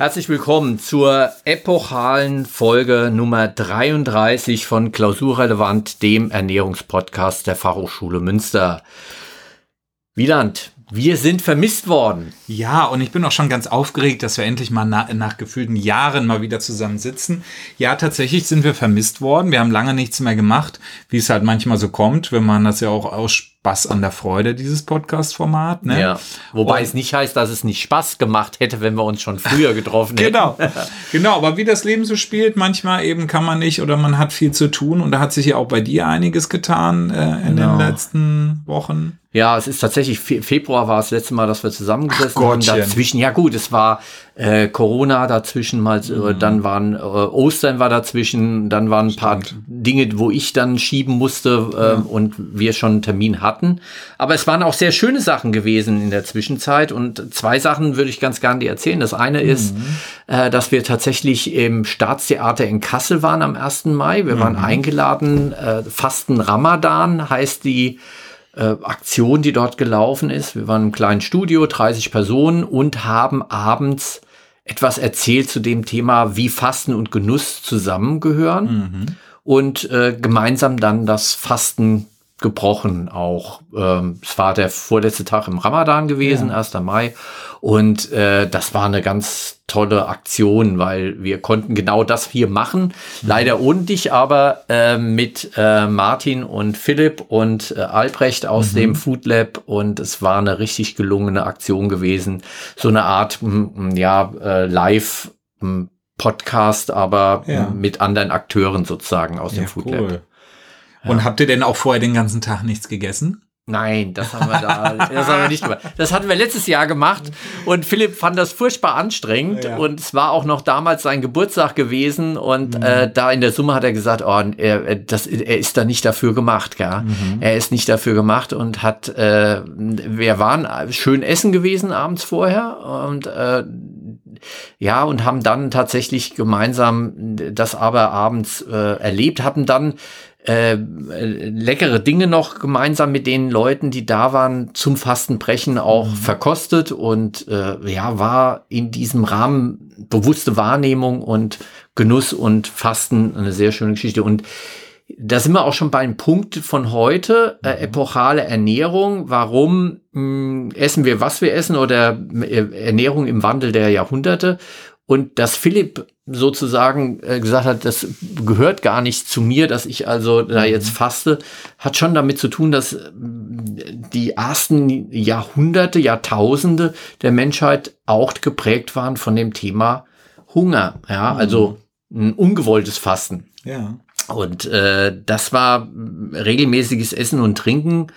Herzlich willkommen zur epochalen Folge Nummer 33 von Klausurrelevant, dem Ernährungspodcast der Fachhochschule Münster. Wieland, wir sind vermisst worden. Ja, und ich bin auch schon ganz aufgeregt, dass wir endlich mal nach, nach gefühlten Jahren mal wieder zusammen sitzen. Ja, tatsächlich sind wir vermisst worden. Wir haben lange nichts mehr gemacht, wie es halt manchmal so kommt, wenn man das ja auch ausspricht Spaß an der Freude, dieses Podcast-Format. Ne? Ja. Wobei und, es nicht heißt, dass es nicht Spaß gemacht hätte, wenn wir uns schon früher getroffen hätten. genau. genau, aber wie das Leben so spielt, manchmal eben kann man nicht oder man hat viel zu tun und da hat sich ja auch bei dir einiges getan äh, in genau. den letzten Wochen. Ja, es ist tatsächlich, Februar war das letzte Mal, dass wir zusammengesessen haben. Dazwischen, ja gut, es war äh, Corona dazwischen, mal, äh, mhm. dann waren äh, Ostern war dazwischen, dann waren ein paar Dinge, wo ich dann schieben musste äh, ja. und wir schon einen Termin hatten. Aber es waren auch sehr schöne Sachen gewesen in der Zwischenzeit und zwei Sachen würde ich ganz gerne dir erzählen. Das eine mhm. ist, äh, dass wir tatsächlich im Staatstheater in Kassel waren am 1. Mai. Wir mhm. waren eingeladen, äh, Fasten Ramadan heißt die äh, Aktion, die dort gelaufen ist. Wir waren im kleinen Studio, 30 Personen und haben abends etwas erzählt zu dem Thema, wie Fasten und Genuss zusammengehören mhm. und äh, gemeinsam dann das Fasten gebrochen auch. Ähm, es war der vorletzte Tag im Ramadan gewesen, ja. 1. Mai. Und äh, das war eine ganz tolle Aktion, weil wir konnten genau das hier machen. Mhm. Leider ohne dich, aber äh, mit äh, Martin und Philipp und äh, Albrecht aus mhm. dem Food Lab. Und es war eine richtig gelungene Aktion gewesen. So eine Art, ja, äh, live Podcast, aber ja. mit anderen Akteuren sozusagen aus ja, dem Food Lab. Und habt ihr denn auch vorher den ganzen Tag nichts gegessen? Nein, das haben wir da, das haben wir nicht gemacht. Das hatten wir letztes Jahr gemacht und Philipp fand das furchtbar anstrengend ja. und es war auch noch damals sein Geburtstag gewesen und mhm. äh, da in der Summe hat er gesagt, oh, er, das, er ist da nicht dafür gemacht, ja. Mhm. Er ist nicht dafür gemacht und hat, äh, wir waren schön essen gewesen abends vorher und äh, ja, und haben dann tatsächlich gemeinsam das aber abends äh, erlebt, hatten dann äh, leckere Dinge noch gemeinsam mit den Leuten, die da waren, zum Fastenbrechen auch mhm. verkostet und äh, ja, war in diesem Rahmen bewusste Wahrnehmung und Genuss und Fasten eine sehr schöne Geschichte. Und da sind wir auch schon beim Punkt von heute, äh, mhm. epochale Ernährung. Warum mh, essen wir, was wir essen oder äh, Ernährung im Wandel der Jahrhunderte? Und dass Philipp sozusagen äh, gesagt hat, das gehört gar nicht zu mir, dass ich also da mhm. jetzt faste, hat schon damit zu tun, dass äh, die ersten Jahrhunderte, Jahrtausende der Menschheit auch geprägt waren von dem Thema Hunger. Ja, mhm. also ein ungewolltes Fasten. Ja. Und äh, das war regelmäßiges Essen und Trinken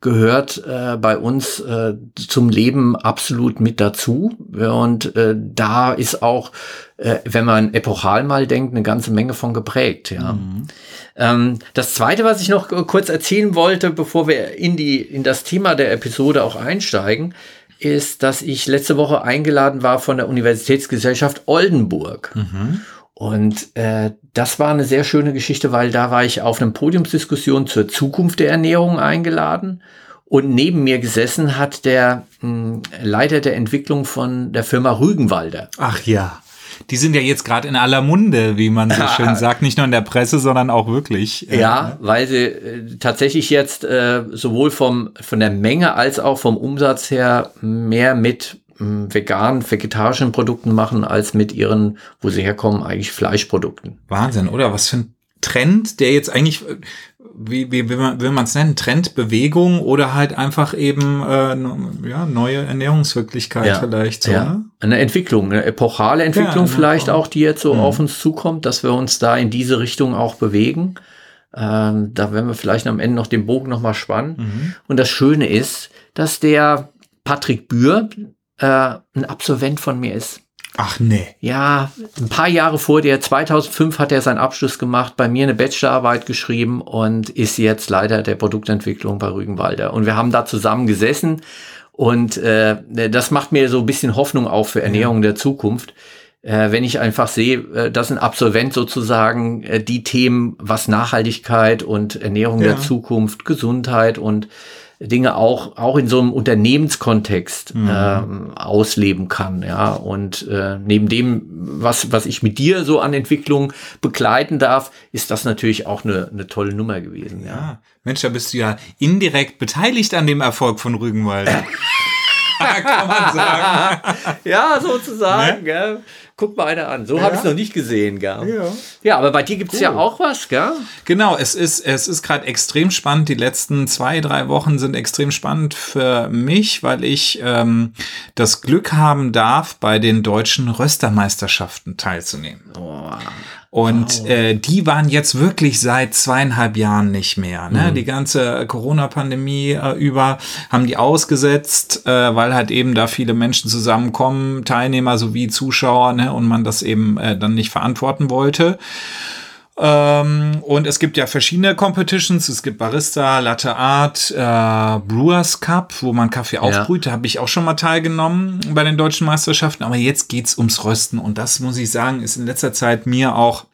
gehört äh, bei uns äh, zum Leben absolut mit dazu. Und äh, da ist auch, äh, wenn man epochal mal denkt, eine ganze Menge von geprägt. Ja. Mhm. Ähm, das Zweite, was ich noch kurz erzählen wollte, bevor wir in, die, in das Thema der Episode auch einsteigen, ist, dass ich letzte Woche eingeladen war von der Universitätsgesellschaft Oldenburg. Mhm. Und äh, das war eine sehr schöne Geschichte, weil da war ich auf einem Podiumsdiskussion zur Zukunft der Ernährung eingeladen. Und neben mir gesessen hat der mh, hm, Leiter der Entwicklung von der Firma Rügenwalder. Ach ja. Die sind ja jetzt gerade in aller Munde, wie man so schön sagt, nicht nur in der Presse, sondern auch wirklich. Äh, ja, weil sie äh, tatsächlich jetzt äh, sowohl vom, von der Menge als auch vom Umsatz her mehr mit veganen, vegetarischen Produkten machen, als mit ihren, wo sie herkommen, eigentlich Fleischprodukten. Wahnsinn, oder? Was für ein Trend, der jetzt eigentlich, wie, wie will man es nennen, Trendbewegung oder halt einfach eben äh, ja, neue Ernährungswirklichkeit ja, vielleicht. So, ja. Ne? Eine Entwicklung, eine epochale Entwicklung ja, vielleicht auch, die jetzt so mhm. auf uns zukommt, dass wir uns da in diese Richtung auch bewegen. Ähm, da werden wir vielleicht am Ende noch den Bogen nochmal spannen. Mhm. Und das Schöne ist, dass der Patrick Bühr, äh, ein Absolvent von mir ist. Ach nee. Ja, ein paar Jahre vor dir, 2005 hat er seinen Abschluss gemacht, bei mir eine Bachelorarbeit geschrieben und ist jetzt Leiter der Produktentwicklung bei Rügenwalder. Und wir haben da zusammen gesessen und äh, das macht mir so ein bisschen Hoffnung auf für Ernährung ja. der Zukunft. Äh, wenn ich einfach sehe, äh, dass ein Absolvent sozusagen äh, die Themen, was Nachhaltigkeit und Ernährung ja. der Zukunft, Gesundheit und Dinge auch, auch in so einem Unternehmenskontext mhm. ähm, ausleben kann. Ja, und äh, neben dem, was, was ich mit dir so an Entwicklung begleiten darf, ist das natürlich auch eine, eine tolle Nummer gewesen. Ja. ja. Mensch, da bist du ja indirekt beteiligt an dem Erfolg von Rügenwald. kann man sagen. ja, sozusagen. Ne? Ja guck mal einer an. So ja. habe ich es noch nicht gesehen, gell? Ja. ja, aber bei dir gibt es cool. ja auch was, gell? Genau, es ist, es ist gerade extrem spannend. Die letzten zwei, drei Wochen sind extrem spannend für mich, weil ich ähm, das Glück haben darf, bei den deutschen Röstermeisterschaften teilzunehmen. Oh. Und wow. äh, die waren jetzt wirklich seit zweieinhalb Jahren nicht mehr. Ne? Mhm. Die ganze Corona-Pandemie äh, über haben die ausgesetzt, äh, weil halt eben da viele Menschen zusammenkommen, Teilnehmer sowie Zuschauer, ne? Und man das eben äh, dann nicht verantworten wollte. Ähm, und es gibt ja verschiedene Competitions. Es gibt Barista, Latte Art, äh, Brewers Cup, wo man Kaffee aufbrüht. Da habe ich auch schon mal teilgenommen bei den deutschen Meisterschaften. Aber jetzt geht's ums Rösten. Und das muss ich sagen, ist in letzter Zeit mir auch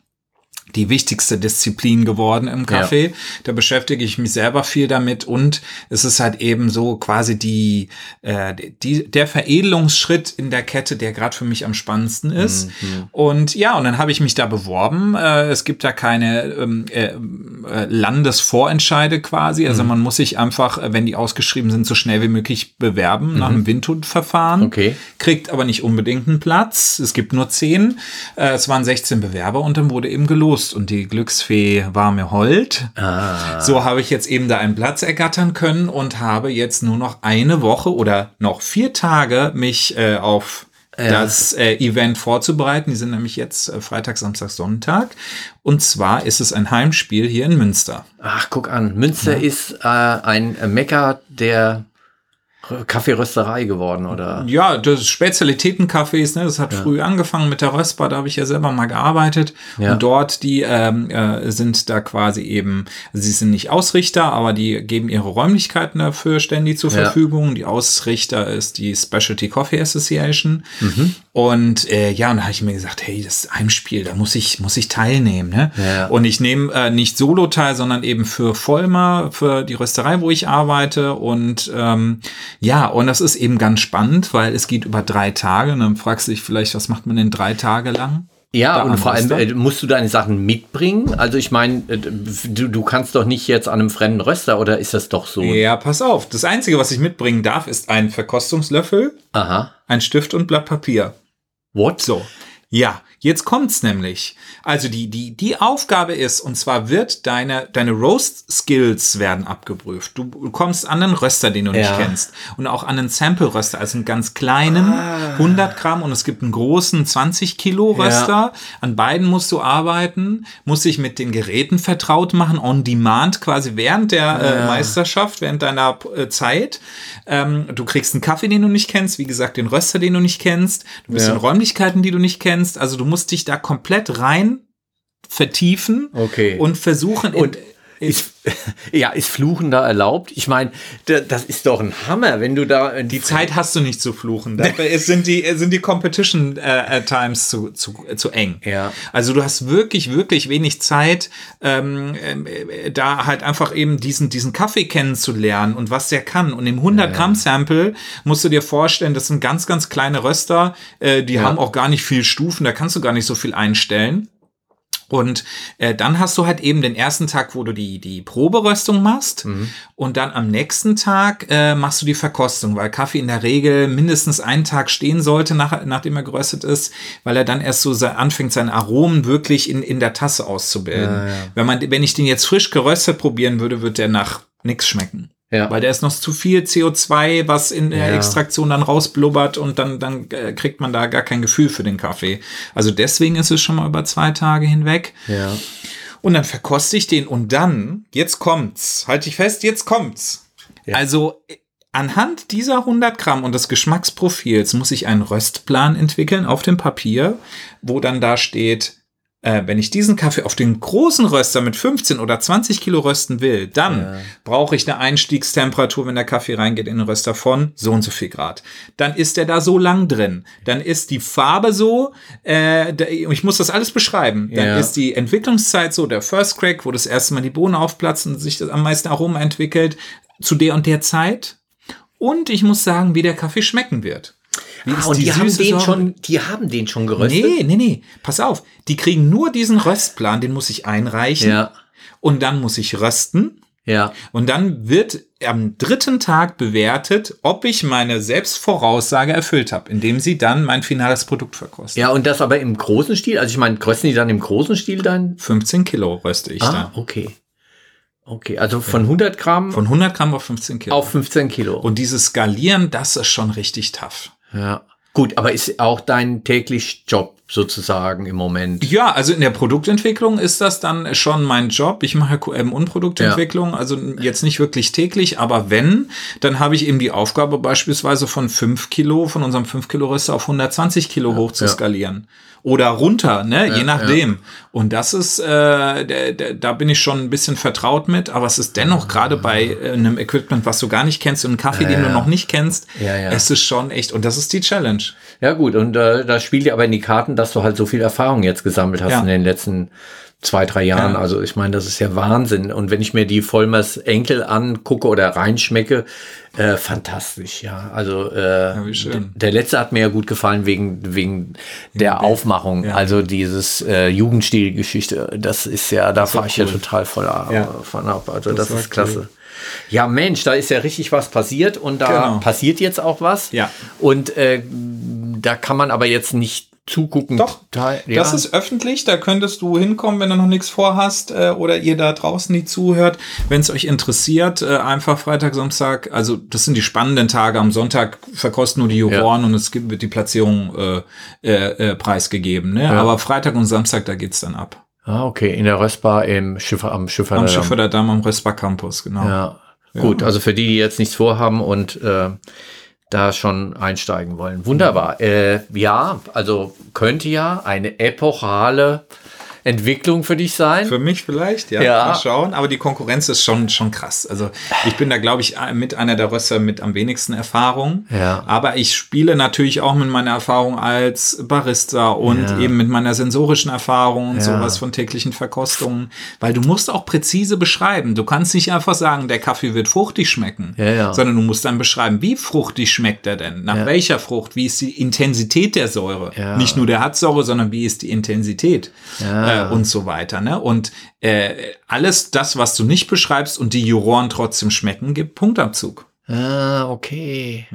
die wichtigste Disziplin geworden im Kaffee. Ja. Da beschäftige ich mich selber viel damit und es ist halt eben so quasi die, äh, die der Veredelungsschritt in der Kette, der gerade für mich am spannendsten ist. Mhm. Und ja, und dann habe ich mich da beworben. Äh, es gibt da keine ähm, äh, äh Landesvorentscheide quasi. Also mhm. man muss sich einfach, äh, wenn die ausgeschrieben sind, so schnell wie möglich bewerben mhm. nach einem Windhut-Verfahren. Okay. Kriegt aber nicht unbedingt einen Platz. Es gibt nur zehn. Äh, es waren 16 Bewerber und dann wurde eben gelost Lust und die Glücksfee war mir hold. Ah. So habe ich jetzt eben da einen Platz ergattern können und habe jetzt nur noch eine Woche oder noch vier Tage mich äh, auf ja. das äh, Event vorzubereiten. Die sind nämlich jetzt äh, Freitag, Samstag, Sonntag. Und zwar ist es ein Heimspiel hier in Münster. Ach, guck an. Münster ja. ist äh, ein Mecker der Kaffeerösterei geworden, oder? Ja, das Spezialitätencafés, ne, das hat ja. früh angefangen mit der Röstbar, da habe ich ja selber mal gearbeitet. Ja. Und dort, die ähm, äh, sind da quasi eben, sie sind nicht Ausrichter, aber die geben ihre Räumlichkeiten dafür ständig zur ja. Verfügung. Die Ausrichter ist die Specialty Coffee Association. Mhm. Und äh, ja, und da habe ich mir gesagt, hey, das ist ein Spiel, da muss ich, muss ich teilnehmen. Ne? Ja. Und ich nehme äh, nicht solo teil, sondern eben für Vollmer, für die Rösterei, wo ich arbeite. Und ähm, ja, und das ist eben ganz spannend, weil es geht über drei Tage. Und dann fragst du dich vielleicht, was macht man denn drei Tage lang? Ja, und vor allem äh, musst du deine Sachen mitbringen. Also ich meine, äh, du, du kannst doch nicht jetzt an einem fremden Röster oder ist das doch so? Ja, pass auf. Das Einzige, was ich mitbringen darf, ist ein Verkostungslöffel, Aha. ein Stift und Blatt Papier. What? So. Ja, jetzt kommt's nämlich. Also die, die, die Aufgabe ist, und zwar wird deine, deine Roast Skills werden abgeprüft. Du kommst an einen Röster, den du ja. nicht kennst. Und auch an einen Sample Röster, also einen ganz kleinen, ah. 100 Gramm. Und es gibt einen großen 20 Kilo Röster. Ja. An beiden musst du arbeiten, musst dich mit den Geräten vertraut machen, on demand, quasi während der ja. äh, Meisterschaft, während deiner äh, Zeit. Ähm, du kriegst einen Kaffee, den du nicht kennst. Wie gesagt, den Röster, den du nicht kennst. Du bist in Räumlichkeiten, die du nicht kennst. Also du musst dich da komplett rein vertiefen okay. und versuchen. Und ist, ja, ist Fluchen da erlaubt? Ich meine, das ist doch ein Hammer, wenn du da. Die Zeit hast du nicht zu fluchen. Dafür sind die, sind die Competition äh, Times zu, zu, zu eng. Ja. Also du hast wirklich, wirklich wenig Zeit, ähm, äh, da halt einfach eben diesen, diesen Kaffee kennenzulernen und was der kann. Und im 100 Gramm Sample musst du dir vorstellen, das sind ganz, ganz kleine Röster, äh, die ja. haben auch gar nicht viel Stufen, da kannst du gar nicht so viel einstellen. Und äh, dann hast du halt eben den ersten Tag, wo du die, die Proberöstung machst. Mhm. Und dann am nächsten Tag äh, machst du die Verkostung, weil Kaffee in der Regel mindestens einen Tag stehen sollte, nach, nachdem er geröstet ist, weil er dann erst so anfängt, seine Aromen wirklich in, in der Tasse auszubilden. Ja, ja. Wenn, man, wenn ich den jetzt frisch geröstet probieren würde, wird der nach nichts schmecken. Ja. Weil der ist noch zu viel CO2, was in der ja. Extraktion dann rausblubbert und dann, dann äh, kriegt man da gar kein Gefühl für den Kaffee. Also deswegen ist es schon mal über zwei Tage hinweg. Ja. Und dann verkoste ich den und dann, jetzt kommt's, halte ich fest, jetzt kommt's. Ja. Also anhand dieser 100 Gramm und des Geschmacksprofils muss ich einen Röstplan entwickeln auf dem Papier, wo dann da steht, äh, wenn ich diesen Kaffee auf den großen Röster mit 15 oder 20 Kilo rösten will, dann ja. brauche ich eine Einstiegstemperatur, wenn der Kaffee reingeht in den Röster von so und so viel Grad. Dann ist der da so lang drin. Dann ist die Farbe so, äh, ich muss das alles beschreiben. Dann ja. ist die Entwicklungszeit so, der First Crack, wo das erste Mal die Bohnen aufplatzen und sich das am meisten Aroma entwickelt. zu der und der Zeit. Und ich muss sagen, wie der Kaffee schmecken wird. Wie Ah, und die, haben süße den Sorte? schon, die haben den schon geröstet. Nee, nee, nee. Pass auf. Die kriegen nur diesen Röstplan, den muss ich einreichen. Ja, Und dann muss ich rösten. ja. Und dann wird am dritten Tag bewertet, ob ich meine Selbstvoraussage erfüllt habe, indem sie dann mein finales Produkt verkosten. Ja, und das aber im großen Stil? Also ich meine, rösten die dann im großen Stil dann? 15 Kilo röste ich Ah, da. okay. Okay, also von 100 Gramm Von 100 Gramm auf 15 Kilo. auf 15 Kilo. Und dieses Skalieren, das ist schon richtig tough. Ja. Gut, aber ist auch dein täglich Job sozusagen im Moment? Ja, also in der Produktentwicklung ist das dann schon mein Job. Ich mache QM und Produktentwicklung, also jetzt nicht wirklich täglich, aber wenn, dann habe ich eben die Aufgabe beispielsweise von 5 Kilo, von unserem 5 Kilo Röster auf 120 Kilo hoch zu ja. skalieren. Oder runter, ne, je nachdem. Und das ist, äh, da bin ich schon ein bisschen vertraut mit, aber es ist dennoch gerade bei äh, einem Equipment, was du gar nicht kennst und einem Kaffee, den du noch nicht kennst, Ja, ja. es ist schon echt, und das ist die Challenge. Ja gut, und äh, da spielt ja aber in die Karten, dass du halt so viel Erfahrung jetzt gesammelt hast Ja. in den letzten zwei, drei Jahren. Ja. Also ich meine, das ist ja Wahnsinn. Und wenn ich mir die Vollmers Enkel angucke oder reinschmecke, äh, fantastisch, ja. Also äh, d- der letzte hat mir ja gut gefallen wegen, wegen der Aufmachung. Ja. Also dieses äh, Jugendstilgeschichte, das ist ja, da fahre ich ja cool. total voll Ja. von ab. Also das, war ist klasse. cool. Ja, Mensch, da ist ja richtig was passiert und da Genau. passiert jetzt auch was. Ja. Und äh, da kann man aber jetzt nicht zugucken. Doch, ja. Das ist öffentlich, da könntest du hinkommen, wenn du noch nichts vorhast äh, oder ihr da draußen, die zuhört. Wenn es euch interessiert, äh, einfach Freitag, Samstag, also das sind die spannenden Tage. Am Sonntag verkosten nur die Juroren und es gibt, wird die Platzierung äh, äh, äh, preisgegeben. Ne? Aber Freitag und Samstag, da geht's dann ab. Ah, okay, in der Röstbar im Schiffer, am Schiffer. Am Schiffer der Dame am Röstbar Campus, genau. Ja. Gut, also für die, die jetzt nichts vorhaben und äh, da schon einsteigen wollen. Wunderbar. Äh, ja, also könnte ja eine epochale Entwicklung für dich sein. Für mich vielleicht, ja. Ja. Mal schauen. Aber die Konkurrenz ist schon, schon krass. Also ich bin da, glaube ich, mit einer der Röster mit am wenigsten Erfahrung. Ja. Aber ich spiele natürlich auch mit meiner Erfahrung als Barista und Ja. eben mit meiner sensorischen Erfahrung und Ja. sowas von täglichen Verkostungen. Weil du musst auch präzise beschreiben. Du kannst nicht einfach sagen, der Kaffee wird fruchtig schmecken. Sondern du musst dann beschreiben, wie fruchtig schmeckt er denn? Nach welcher Frucht? Wie ist die Intensität der Säure? Nicht nur der hat Säure, sondern wie ist die Intensität? Ja. Äh, und so weiter. Ne? Und äh, alles das, was du nicht beschreibst und die Juroren trotzdem schmecken, gibt Punktabzug. Ah, okay.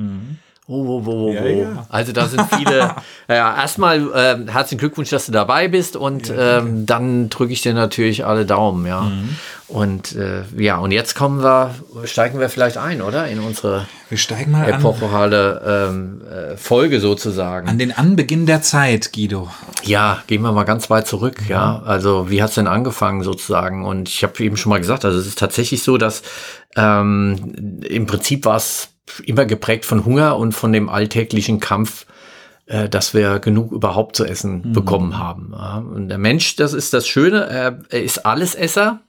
Oh, wo, wo, wo, Ja, ja. Also da sind viele. ja, erstmal ähm, herzlichen Glückwunsch, dass du dabei bist und ähm, dann drücke ich dir natürlich alle Daumen, ja. Mhm. Und äh, ja, und jetzt kommen wir, steigen wir vielleicht ein, oder? In unsere Wir steigen mal an, epochale ähm, äh, Folge sozusagen. an den Anbeginn der Zeit, Guido. Ja, gehen wir mal ganz weit zurück, Mhm. ja. Also wie hat's denn angefangen sozusagen? Und ich habe eben schon mal gesagt, also es ist tatsächlich so, dass ähm, im Prinzip war es immer geprägt von Hunger und von dem alltäglichen Kampf, äh, dass wir genug überhaupt zu essen Mhm. bekommen haben. Ja. Und der Mensch, das ist das Schöne, er, er ist Allesesser.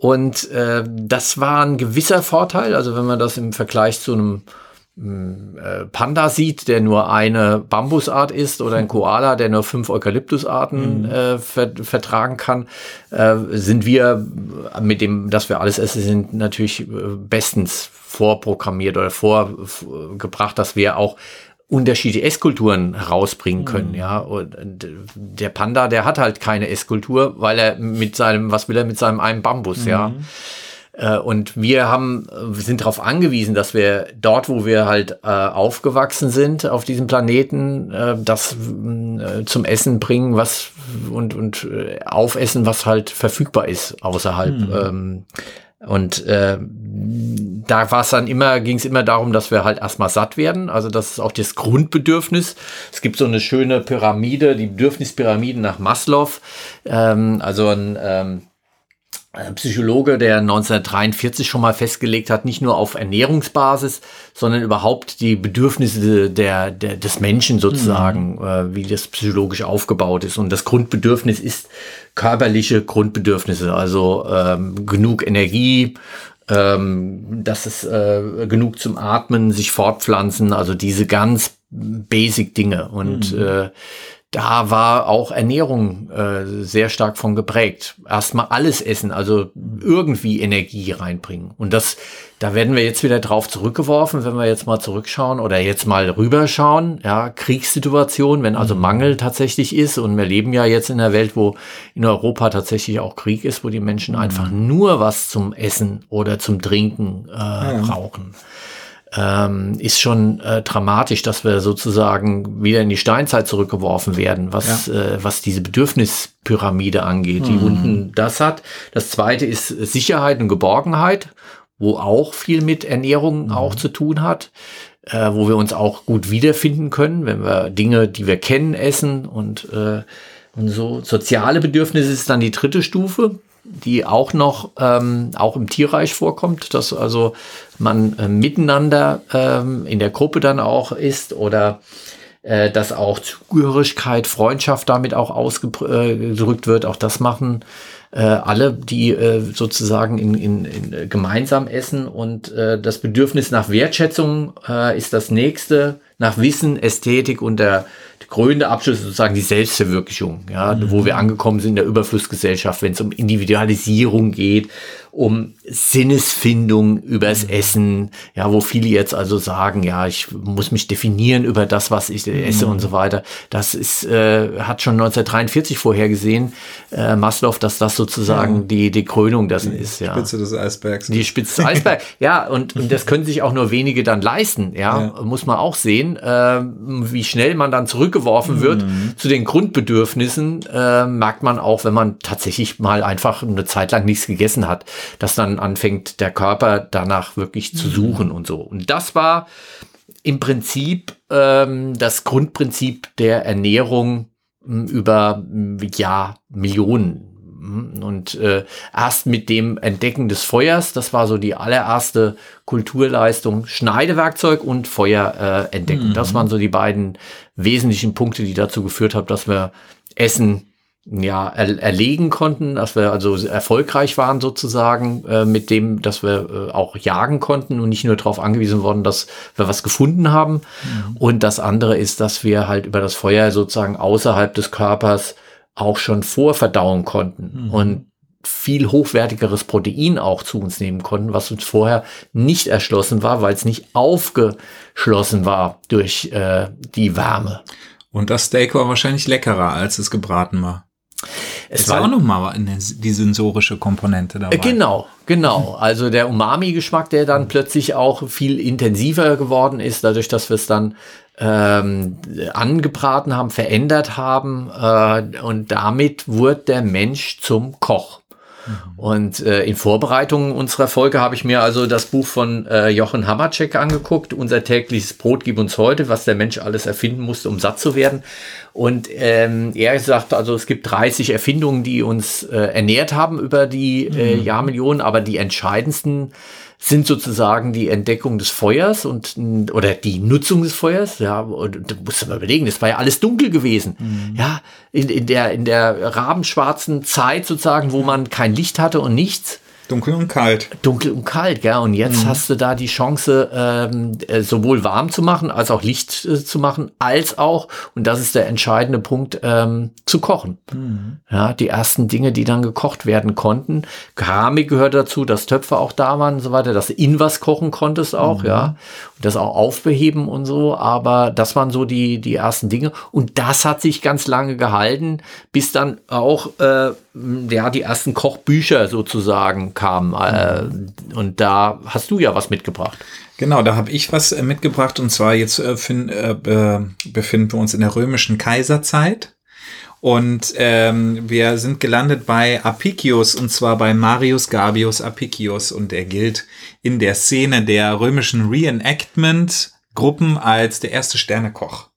Und äh, das war ein gewisser Vorteil. Also wenn man das im Vergleich zu einem Panda sieht, der nur eine Bambusart ist, oder ein Koala, der nur fünf Eukalyptusarten äh, ver vertragen kann, äh, sind wir mit dem, dass wir alles essen, sind natürlich äh, bestens vorprogrammiert oder vorgebracht, dass wir auch unterschiedliche Esskulturen herausbringen können, ja. Und der Panda, der hat halt keine Esskultur, weil er mit seinem, was will er mit seinem einen Bambus, ja. Äh, Und wir haben, wir sind darauf angewiesen, dass wir dort, wo wir halt äh, aufgewachsen sind, auf diesem Planeten, äh, das äh, zum Essen bringen, was und, und äh, aufessen, was halt verfügbar ist außerhalb. Ähm, und äh, da war es dann immer, ging es immer darum, dass wir halt erstmal satt werden. Also das ist auch das Grundbedürfnis. Es gibt so eine schöne Pyramide, die Bedürfnispyramide nach Maslow. Ähm, also ein ähm, ein Psychologe, der 1943 schon mal festgelegt hat, nicht nur auf Ernährungsbasis, sondern überhaupt die Bedürfnisse der, der, des Menschen sozusagen, äh, wie das psychologisch aufgebaut ist. Und das Grundbedürfnis ist körperliche Grundbedürfnisse, also ähm, genug Energie, ähm, dass es äh, genug zum Atmen, sich fortpflanzen, also diese ganz basic Dinge. Und äh, da war auch Ernährung äh, sehr stark von geprägt. Erstmal alles essen, also irgendwie Energie reinbringen. Und das, da werden wir jetzt wieder drauf zurückgeworfen, wenn wir jetzt mal zurückschauen oder jetzt mal rüberschauen. Ja, Kriegssituation, wenn also Mangel tatsächlich ist. Und wir leben ja jetzt in einer Welt, wo in Europa tatsächlich auch Krieg ist, wo die Menschen einfach nur was zum Essen oder zum Trinken äh, brauchen ähm, ist schon äh, dramatisch, dass wir sozusagen wieder in die Steinzeit zurückgeworfen werden, was, ja. äh, was diese Bedürfnispyramide angeht, die mhm. unten das hat. Das zweite ist Sicherheit und Geborgenheit, wo auch viel mit Ernährung mhm. auch zu tun hat. Äh, wo wir uns auch gut wiederfinden können, wenn wir Dinge, die wir kennen, essen und, äh, und so. Soziale Bedürfnisse ist dann die dritte Stufe die auch noch ähm, auch im Tierreich vorkommt, dass also man äh, miteinander ähm, in der Gruppe dann auch ist oder äh, dass auch Zugehörigkeit, Freundschaft damit auch ausgedrückt wird. Auch das machen äh, alle, die äh, sozusagen in, in, in äh, gemeinsam essen und äh, das Bedürfnis nach Wertschätzung äh, ist das nächste, nach Wissen, Ästhetik und der krönende Abschluss sozusagen die Selbstverwirklichung, ja, mhm. wo wir angekommen sind in der Überflussgesellschaft, wenn es um Individualisierung geht, um Sinnesfindung übers mhm. Essen, ja, wo viele jetzt also sagen, ja, ich muss mich definieren über das, was ich esse mhm. und so weiter. Das ist, äh, hat schon 1943 vorhergesehen, Maslow, dass das sozusagen ja. die, die Krönung dessen die ist, ja. Spitze des Eisbergs. Die Spitze des Eisbergs, ja, und, und das können sich auch nur wenige dann leisten, ja, ja. muss man auch sehen, äh, wie schnell man dann zurückgeworfen wird mhm. zu den Grundbedürfnissen, äh, merkt man auch, wenn man tatsächlich mal einfach eine Zeit lang nichts gegessen hat dass dann anfängt der Körper danach wirklich zu mhm. suchen und so. Und das war im Prinzip ähm, das Grundprinzip der Ernährung über ja Millionen und äh, erst mit dem Entdecken des Feuers, das war so die allererste Kulturleistung, Schneidewerkzeug und Feuer äh, entdecken. Mhm. Das waren so die beiden wesentlichen Punkte, die dazu geführt haben, dass wir Essen ja, er, erlegen konnten, dass wir also erfolgreich waren sozusagen äh, mit dem, dass wir äh, auch jagen konnten und nicht nur darauf angewiesen worden, dass wir was gefunden haben. Mhm. Und das andere ist, dass wir halt über das Feuer sozusagen außerhalb des Körpers auch schon vorverdauen konnten mhm. und viel hochwertigeres Protein auch zu uns nehmen konnten, was uns vorher nicht erschlossen war, weil es nicht aufgeschlossen war durch äh, die Wärme. Und das Steak war wahrscheinlich leckerer, als es gebraten war. Es ist war auch nochmal die sensorische Komponente dabei. Genau, genau. Also der Umami-Geschmack, der dann plötzlich auch viel intensiver geworden ist, dadurch, dass wir es dann ähm, angebraten haben, verändert haben. Äh, und damit wurde der Mensch zum Koch. Und äh, in Vorbereitung unserer Folge habe ich mir also das Buch von äh, Jochen Hammercheck angeguckt, Unser tägliches Brot gibt uns heute, was der Mensch alles erfinden musste, um satt zu werden. Und ähm, er sagt also, es gibt 30 Erfindungen, die uns äh, ernährt haben über die äh, mhm. Jahrmillionen, aber die entscheidendsten sind sozusagen die Entdeckung des Feuers und oder die Nutzung des Feuers. Ja, und du musst mal überlegen, das war ja alles dunkel gewesen. Mhm. Ja, in, in der in der rabenschwarzen Zeit sozusagen, wo man kein Licht hatte und nichts. Dunkel und kalt. Dunkel und kalt, ja. Und jetzt mhm. hast du da die Chance, ähm, äh, sowohl warm zu machen, als auch Licht äh, zu machen, als auch, und das ist der entscheidende Punkt, ähm, zu kochen. Mhm. Ja, die ersten Dinge, die dann gekocht werden konnten. Keramik gehört dazu, dass Töpfe auch da waren und so weiter, dass du in was kochen konntest auch, mhm. ja. Und das auch aufbeheben und so. Aber das waren so die, die ersten Dinge. Und das hat sich ganz lange gehalten, bis dann auch, äh, ja, die ersten Kochbücher sozusagen kam. Äh, und da hast du ja was mitgebracht. Genau, da habe ich was äh, mitgebracht und zwar jetzt äh, find, äh, befinden wir uns in der römischen Kaiserzeit. Und ähm, wir sind gelandet bei Apicius und zwar bei Marius Gabius Apicius und er gilt in der Szene der römischen Reenactment-Gruppen als der erste Sternekoch.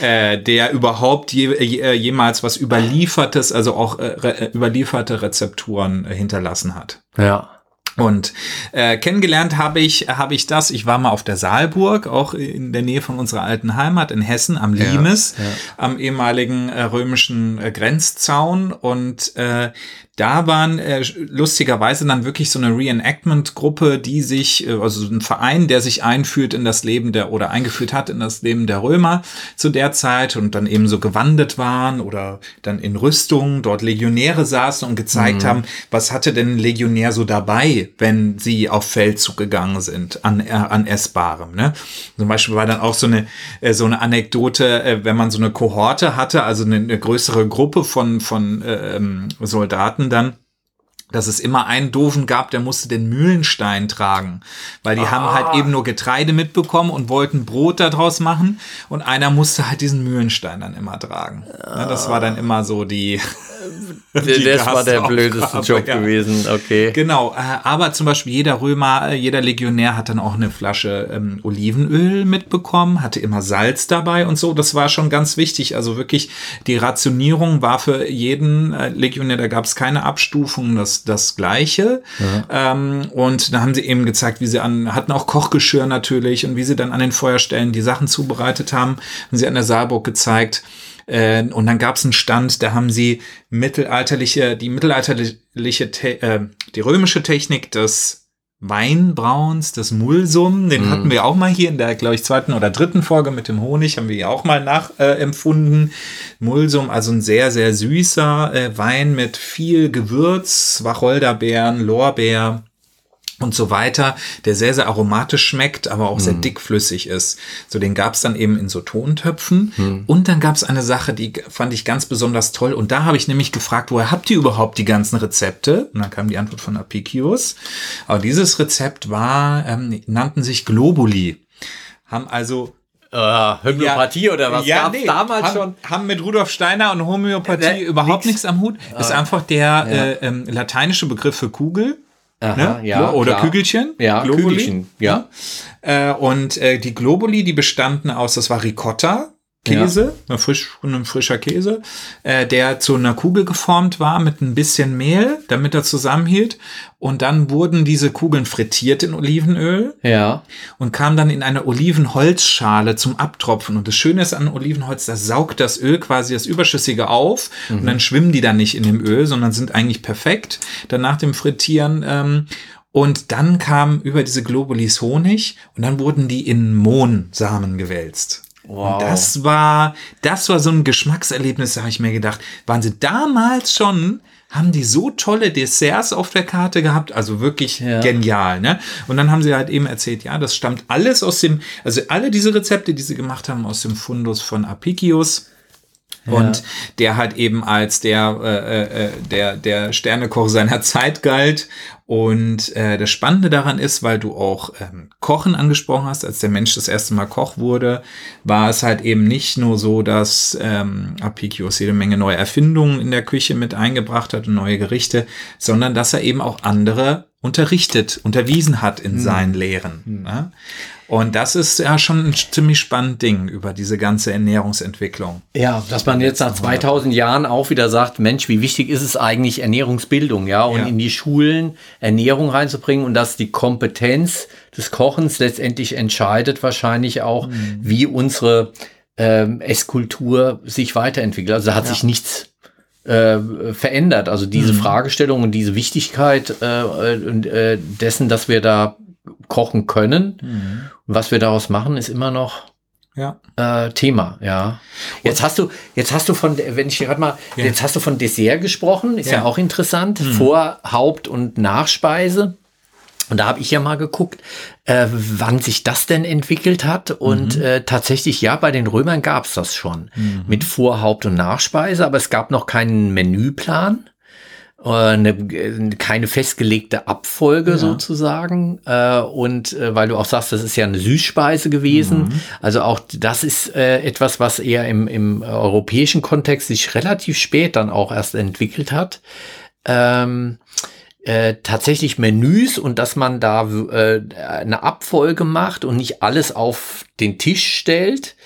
Äh, der überhaupt je, je, jemals was überliefertes, also auch äh, re, überlieferte Rezepturen äh, hinterlassen hat. Ja. Und äh, kennengelernt habe ich habe ich das. Ich war mal auf der Saalburg, auch in der Nähe von unserer alten Heimat in Hessen am Limes, ja, ja. am ehemaligen äh, römischen äh, Grenzzaun. Und äh, da waren äh, lustigerweise dann wirklich so eine Reenactment-Gruppe, die sich, äh, also ein Verein, der sich einführt in das Leben der oder eingeführt hat in das Leben der Römer zu der Zeit und dann eben so gewandet waren oder dann in Rüstung dort Legionäre saßen und gezeigt mhm. haben, was hatte denn ein Legionär so dabei, wenn sie auf Feldzug gegangen sind an, äh, an Essbarem. Ne? Zum Beispiel war dann auch so eine, äh, so eine Anekdote, äh, wenn man so eine Kohorte hatte, also eine, eine größere Gruppe von, von äh, ähm, Soldaten, hatten dann dass es immer einen Doofen gab, der musste den Mühlenstein tragen, weil die ah. haben halt eben nur Getreide mitbekommen und wollten Brot daraus machen und einer musste halt diesen Mühlenstein dann immer tragen. Ja, das war dann immer so die das war der blödeste Job ja. gewesen, okay. Genau, äh, aber zum Beispiel jeder Römer, äh, jeder Legionär hat dann auch eine Flasche ähm, Olivenöl mitbekommen, hatte immer Salz dabei und so. Das war schon ganz wichtig. Also wirklich, die Rationierung war für jeden äh, Legionär, da gab es keine Abstufung, das, das Gleiche. Ja. Ähm, und da haben sie eben gezeigt, wie sie an, hatten auch Kochgeschirr natürlich und wie sie dann an den Feuerstellen die Sachen zubereitet haben. Haben sie an der Saalburg gezeigt. Äh, und dann gab es einen Stand, da haben sie mittelalterliche, die mittelalterliche, äh, die römische Technik des Weinbrauns, des Mulsum, den mm. hatten wir auch mal hier in der, glaube ich, zweiten oder dritten Folge mit dem Honig, haben wir ja auch mal nachempfunden. Äh, Mulsum, also ein sehr, sehr süßer äh, Wein mit viel Gewürz, Wacholderbeeren, Lorbeer, und so weiter, der sehr, sehr aromatisch schmeckt, aber auch hm. sehr dickflüssig ist. So, den gab es dann eben in so Tontöpfen. Hm. Und dann gab es eine Sache, die fand ich ganz besonders toll. Und da habe ich nämlich gefragt, woher habt ihr überhaupt die ganzen Rezepte? Und dann kam die Antwort von Apicius. Aber dieses Rezept war, ähm, nannten sich Globuli. Haben also Uh, Homöopathie ja, oder was ja, gab's nee, damals haben, schon? Haben mit Rudolf Steiner und Homöopathie äh, überhaupt nichts am Hut. Ist uh, einfach der ja. äh, ähm, lateinische Begriff für Kugel. Aha, ne? ja, Oder klar. Kügelchen. Ja, Globuli. Kügelchen, ja. Äh, und äh, die Globuli, die bestanden aus, das war Ricotta, Käse, ja. frisch, ein frischer Käse, äh, der zu einer Kugel geformt war mit ein bisschen Mehl, damit er zusammenhielt. Und dann wurden diese Kugeln frittiert in Olivenöl. Ja. Und kamen dann in eine Olivenholzschale zum Abtropfen. Und das Schöne ist an Olivenholz, das saugt das Öl quasi das Überschüssige auf. Mhm. Und dann schwimmen die dann nicht in dem Öl, sondern sind eigentlich perfekt. Dann nach dem Frittieren. Ähm, und dann kam über diese Globulis Honig und dann wurden die in Mohnsamen gewälzt. Wow. Und das war, das war so ein Geschmackserlebnis, da habe ich mir gedacht, waren sie damals schon, haben die so tolle Desserts auf der Karte gehabt, also wirklich ja. genial, ne? Und dann haben sie halt eben erzählt, ja, das stammt alles aus dem, also alle diese Rezepte, die sie gemacht haben, aus dem Fundus von Apicius. Und ja. der halt eben als der, äh, äh, der, der Sternekoch seiner Zeit galt. Und äh, das Spannende daran ist, weil du auch ähm, Kochen angesprochen hast, als der Mensch das erste Mal Koch wurde, war es halt eben nicht nur so, dass ähm, Apicius jede Menge neue Erfindungen in der Küche mit eingebracht hat und neue Gerichte, sondern dass er eben auch andere unterrichtet, unterwiesen hat in hm. seinen Lehren. Hm. Ne? Und das ist ja schon ein ziemlich spannendes Ding über diese ganze Ernährungsentwicklung. Ja, dass man jetzt nach 2000 Jahren auch wieder sagt, Mensch, wie wichtig ist es eigentlich Ernährungsbildung, ja, und ja. in die Schulen Ernährung reinzubringen und dass die Kompetenz des Kochens letztendlich entscheidet wahrscheinlich auch, mhm. wie unsere ähm, Esskultur sich weiterentwickelt. Also da hat ja. sich nichts äh, verändert. Also diese mhm. Fragestellung und diese Wichtigkeit äh, äh, dessen, dass wir da kochen können. Mhm. Und was wir daraus machen, ist immer noch ja. Äh, Thema, ja. Jetzt hast du, jetzt hast du von, wenn ich gerade mal, ja. jetzt hast du von Dessert gesprochen, ist ja, ja auch interessant. Mhm. Vor, Haupt- und Nachspeise. Und da habe ich ja mal geguckt, äh, wann sich das denn entwickelt hat. Und mhm. äh, tatsächlich, ja, bei den Römern gab es das schon mhm. mit Vor-, Haupt- und Nachspeise, aber es gab noch keinen Menüplan. Äh, eine, keine festgelegte Abfolge ja. sozusagen. Äh, und äh, weil du auch sagst, das ist ja eine Süßspeise gewesen. Mhm. Also auch das ist äh, etwas, was eher im, im europäischen Kontext sich relativ spät dann auch erst entwickelt hat. Ähm, äh, tatsächlich Menüs und dass man da äh, eine Abfolge macht und nicht alles auf den Tisch stellt,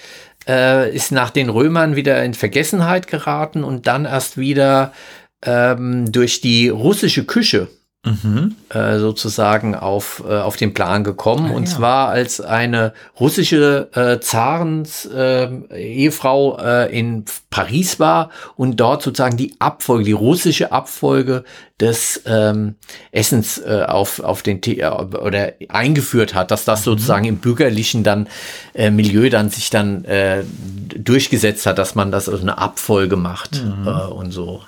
äh, ist nach den Römern wieder in Vergessenheit geraten und dann erst wieder ähm, durch die russische Küche mhm. äh, sozusagen auf, äh, auf den Plan gekommen. Ah, und ja. zwar als eine russische äh, Zarens äh, Ehefrau äh, in Paris war und dort sozusagen die Abfolge, die russische Abfolge des ähm, Essens äh, auf, auf den Tee äh, oder eingeführt hat, dass das mhm. sozusagen im bürgerlichen dann äh, Milieu dann sich dann äh, durchgesetzt hat, dass man das also eine Abfolge macht mhm. äh, und so.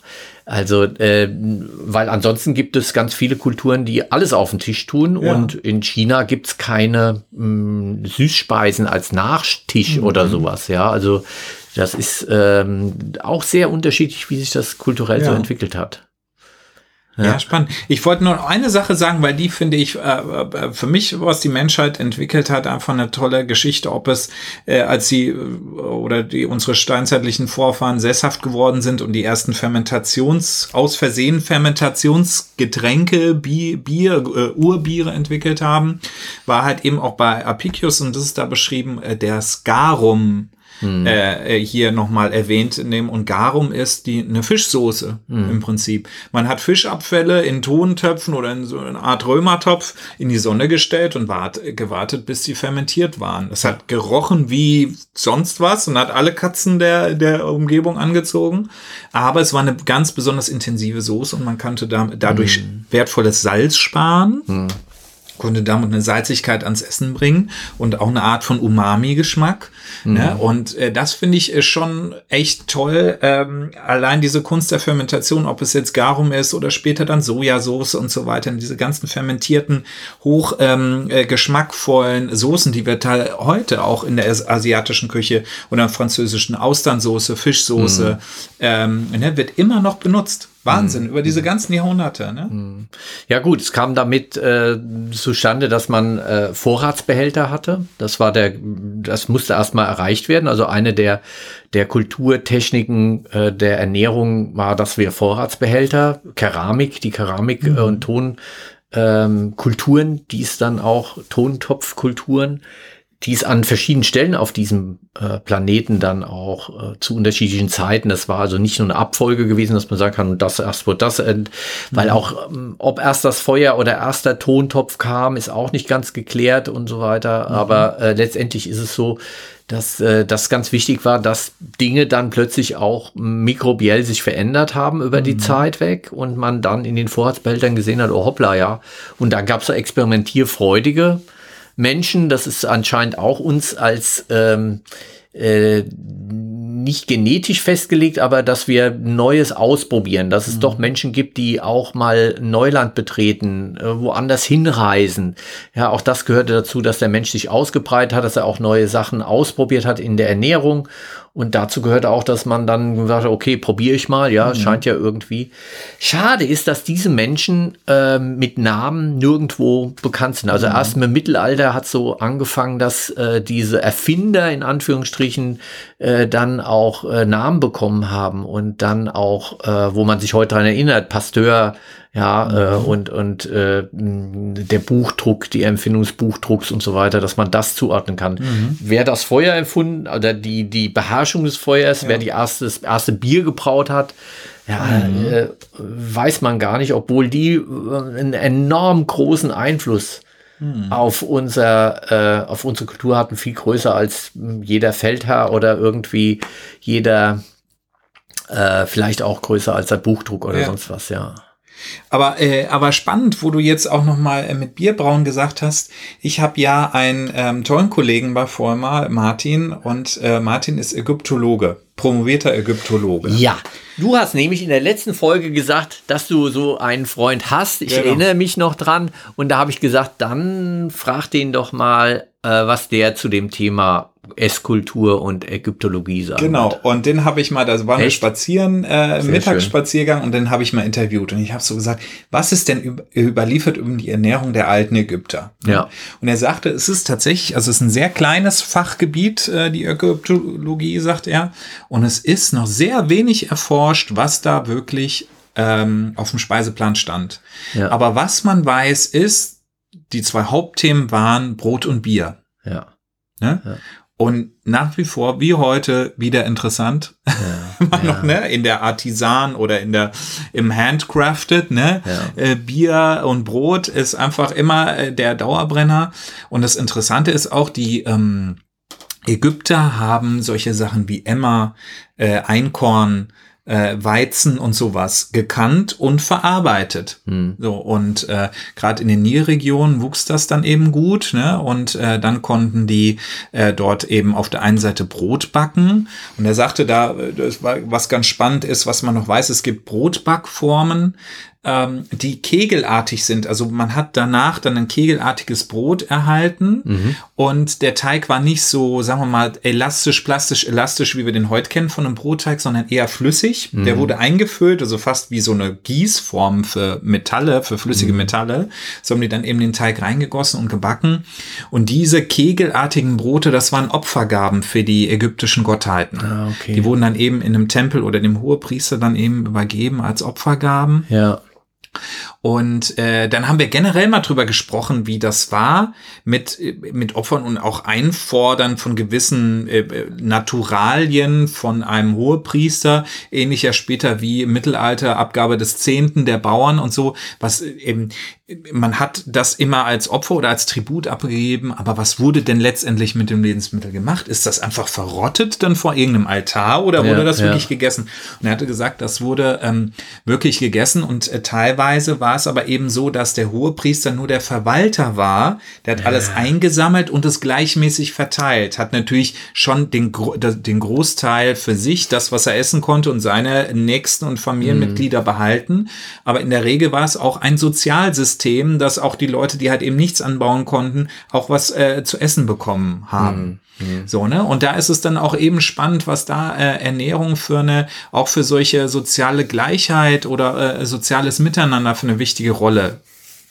Also, äh, weil ansonsten gibt es ganz viele Kulturen, die alles auf den Tisch tun ja. und in China gibt's keine mh, mm, Süßspeisen als Nachtisch mhm. oder sowas. Ja, also das ist ähm, auch sehr unterschiedlich, wie sich das kulturell ja. so entwickelt hat. Ja. spannend. Ich wollte nur eine Sache sagen, weil die finde ich äh, äh, für mich, was die Menschheit entwickelt hat, einfach eine tolle Geschichte. Ob es, äh, als sie äh, oder die unsere steinzeitlichen Vorfahren sesshaft geworden sind und die ersten Fermentations, aus Versehen Fermentationsgetränke, Bier, Bier äh, Urbiere entwickelt haben, war halt eben auch bei Apicius und das ist da beschrieben, äh, der Scarum hm. äh, hier nochmal erwähnt nehmen. Und Garum ist die eine Fischsoße hm. im Prinzip. Man hat Fischabfälle in Tontöpfen oder in so eine Art Römertopf in die Sonne gestellt und wart, gewartet, bis sie fermentiert waren. Es hat gerochen wie sonst was und hat alle Katzen der, der Umgebung angezogen. Aber es war eine ganz besonders intensive Soße und man konnte da, dadurch hm. wertvolles Salz sparen. Konnte damit eine Salzigkeit ans Essen bringen und auch eine Art von Umami-Geschmack. Mhm. Ne? Und äh, das finde ich ist schon echt toll. Ähm, allein diese Kunst der Fermentation, ob es jetzt Garum ist oder später dann Sojasauce und so weiter, diese ganzen fermentierten, hoch ähm, äh, geschmackvollen Soßen, die wir heute auch in der asiatischen Küche oder französischen Austernsoße, Fischsoße, mhm. ähm, ne, wird immer noch benutzt. Wahnsinn, mhm. über diese ganzen Jahrhunderte. Ne? Mhm. Ja gut, es kam damit äh, zustande, dass man äh, Vorratsbehälter hatte. Das war der, das musste erstmal erreicht werden. Also eine der, der Kulturtechniken äh, der Ernährung war, dass wir Vorratsbehälter, Keramik, die Keramik mhm. und Tonkulturen, ähm, die ist dann auch Tontopfkulturen, die es an verschiedenen Stellen auf diesem äh, Planeten dann auch äh, zu unterschiedlichen Zeiten. Das war also nicht nur eine Abfolge gewesen, dass man sagen kann, das erst wird das, äh, weil mhm. auch, ähm, ob erst das Feuer oder erst der Tontopf kam, ist auch nicht ganz geklärt und so weiter. Mhm. Aber äh, letztendlich ist es so, dass äh, das ganz wichtig war, dass Dinge dann plötzlich auch mikrobiell sich verändert haben über mhm. die Zeit weg und man dann in den Vorratsbehältern gesehen hat, oh hoppla, ja. Und dann gab es so experimentierfreudige Menschen, das ist anscheinend auch uns als ähm, äh, nicht genetisch festgelegt, aber dass wir Neues ausprobieren, dass es mhm. doch Menschen gibt, die auch mal Neuland betreten, äh, woanders hinreisen. Ja, auch das gehörte dazu, dass der Mensch sich ausgebreitet hat, dass er auch neue Sachen ausprobiert hat in der Ernährung und dazu gehört auch, dass man dann gesagt hat, okay, probiere ich mal, ja, mhm. scheint ja irgendwie. Schade ist, dass diese Menschen äh, mit Namen nirgendwo bekannt sind. Also mhm. erst im Mittelalter hat so angefangen, dass äh, diese Erfinder in Anführungsstrichen äh, dann auch äh, Namen bekommen haben und dann auch, äh, wo man sich heute daran erinnert, Pasteur, ja, äh, mhm. und, und äh, der Buchdruck, die Empfindung des Buchdrucks und so weiter, dass man das zuordnen kann. Mhm. Wer das Feuer empfunden oder die, die Beherrschung des Feuers, ja. wer die erste, das erste Bier gebraut hat, ja, mhm. äh, weiß man gar nicht, obwohl die äh, einen enorm großen Einfluss mhm. auf unser, äh, auf unsere Kultur hatten, viel größer als jeder Feldherr oder irgendwie jeder, äh, vielleicht auch größer als der Buchdruck oder ja. sonst was, ja. Aber, äh, aber spannend, wo du jetzt auch noch mal äh, mit Bierbrauen gesagt hast. Ich habe ja einen ähm, tollen Kollegen bei Vollmar, Martin, und äh, Martin ist Ägyptologe, promovierter Ägyptologe. Ja, du hast nämlich in der letzten Folge gesagt, dass du so einen Freund hast. Ich genau. erinnere mich noch dran. Und da habe ich gesagt, dann frag den doch mal, äh, was der zu dem Thema Esskultur und Ägyptologie sagen. Genau, wird. und den habe ich mal, da war ein Spazieren, äh, Mittagsspaziergang schön. und den habe ich mal interviewt und ich habe so gesagt, was ist denn überliefert über die Ernährung der alten Ägypter? Ja. Und er sagte, es ist tatsächlich, also es ist ein sehr kleines Fachgebiet, äh, die Ägyptologie, sagt er, und es ist noch sehr wenig erforscht, was da wirklich ähm, auf dem Speiseplan stand. Ja. Aber was man weiß, ist, die zwei Hauptthemen waren Brot und Bier. Ja. Ne? ja. Und nach wie vor, wie heute, wieder interessant. Ja, ja. noch, ne? In der Artisan oder in der, im Handcrafted, ne? Ja. Äh, Bier und Brot ist einfach immer äh, der Dauerbrenner. Und das Interessante ist auch, die, ähm, Ägypter haben solche Sachen wie Emma, äh, Einkorn, äh, Weizen und sowas gekannt und verarbeitet. Hm. So und äh, gerade in den Nilregionen wuchs das dann eben gut, ne? Und äh, dann konnten die äh, dort eben auf der einen Seite Brot backen und er sagte da, äh, das war, was ganz spannend ist, was man noch weiß, es gibt Brotbackformen, ähm, die kegelartig sind. Also man hat danach dann ein kegelartiges Brot erhalten mhm. und der Teig war nicht so, sagen wir mal, elastisch, plastisch, elastisch, wie wir den heute kennen von einem Brotteig, sondern eher flüssig. Mhm. Der wurde eingefüllt, also fast wie so eine Gießform für Metalle, für flüssige mhm. Metalle. So haben die dann eben den Teig reingegossen und gebacken. Und diese kegelartigen Brote, das waren Opfergaben für die ägyptischen Gottheiten. Ah, okay. Die wurden dann eben in einem Tempel oder dem Hohepriester dann eben übergeben als Opfergaben. Ja. Und äh, dann haben wir generell mal drüber gesprochen, wie das war mit, mit Opfern und auch Einfordern von gewissen äh, Naturalien von einem Hohepriester, ähnlich ja später wie im Mittelalter, Abgabe des Zehnten der Bauern und so, was eben, man hat das immer als Opfer oder als Tribut abgegeben, aber was wurde denn letztendlich mit dem Lebensmittel gemacht? Ist das einfach verrottet dann vor irgendeinem Altar oder wurde ja, das wirklich ja. gegessen? Und er hatte gesagt, das wurde ähm, wirklich gegessen und äh, teilweise war war es aber eben so, dass der Hohepriester nur der Verwalter war. Der hat ja. alles eingesammelt und es gleichmäßig verteilt. Hat natürlich schon den, den Großteil für sich, das, was er essen konnte und seine Nächsten und Familienmitglieder mhm. behalten. Aber in der Regel war es auch ein Sozialsystem, dass auch die Leute, die halt eben nichts anbauen konnten, auch was äh, zu essen bekommen haben. Mhm. So, ne? Und da ist es dann auch eben spannend, was da äh, Ernährung für eine, auch für solche soziale Gleichheit oder äh, soziales Miteinander für eine wichtige Rolle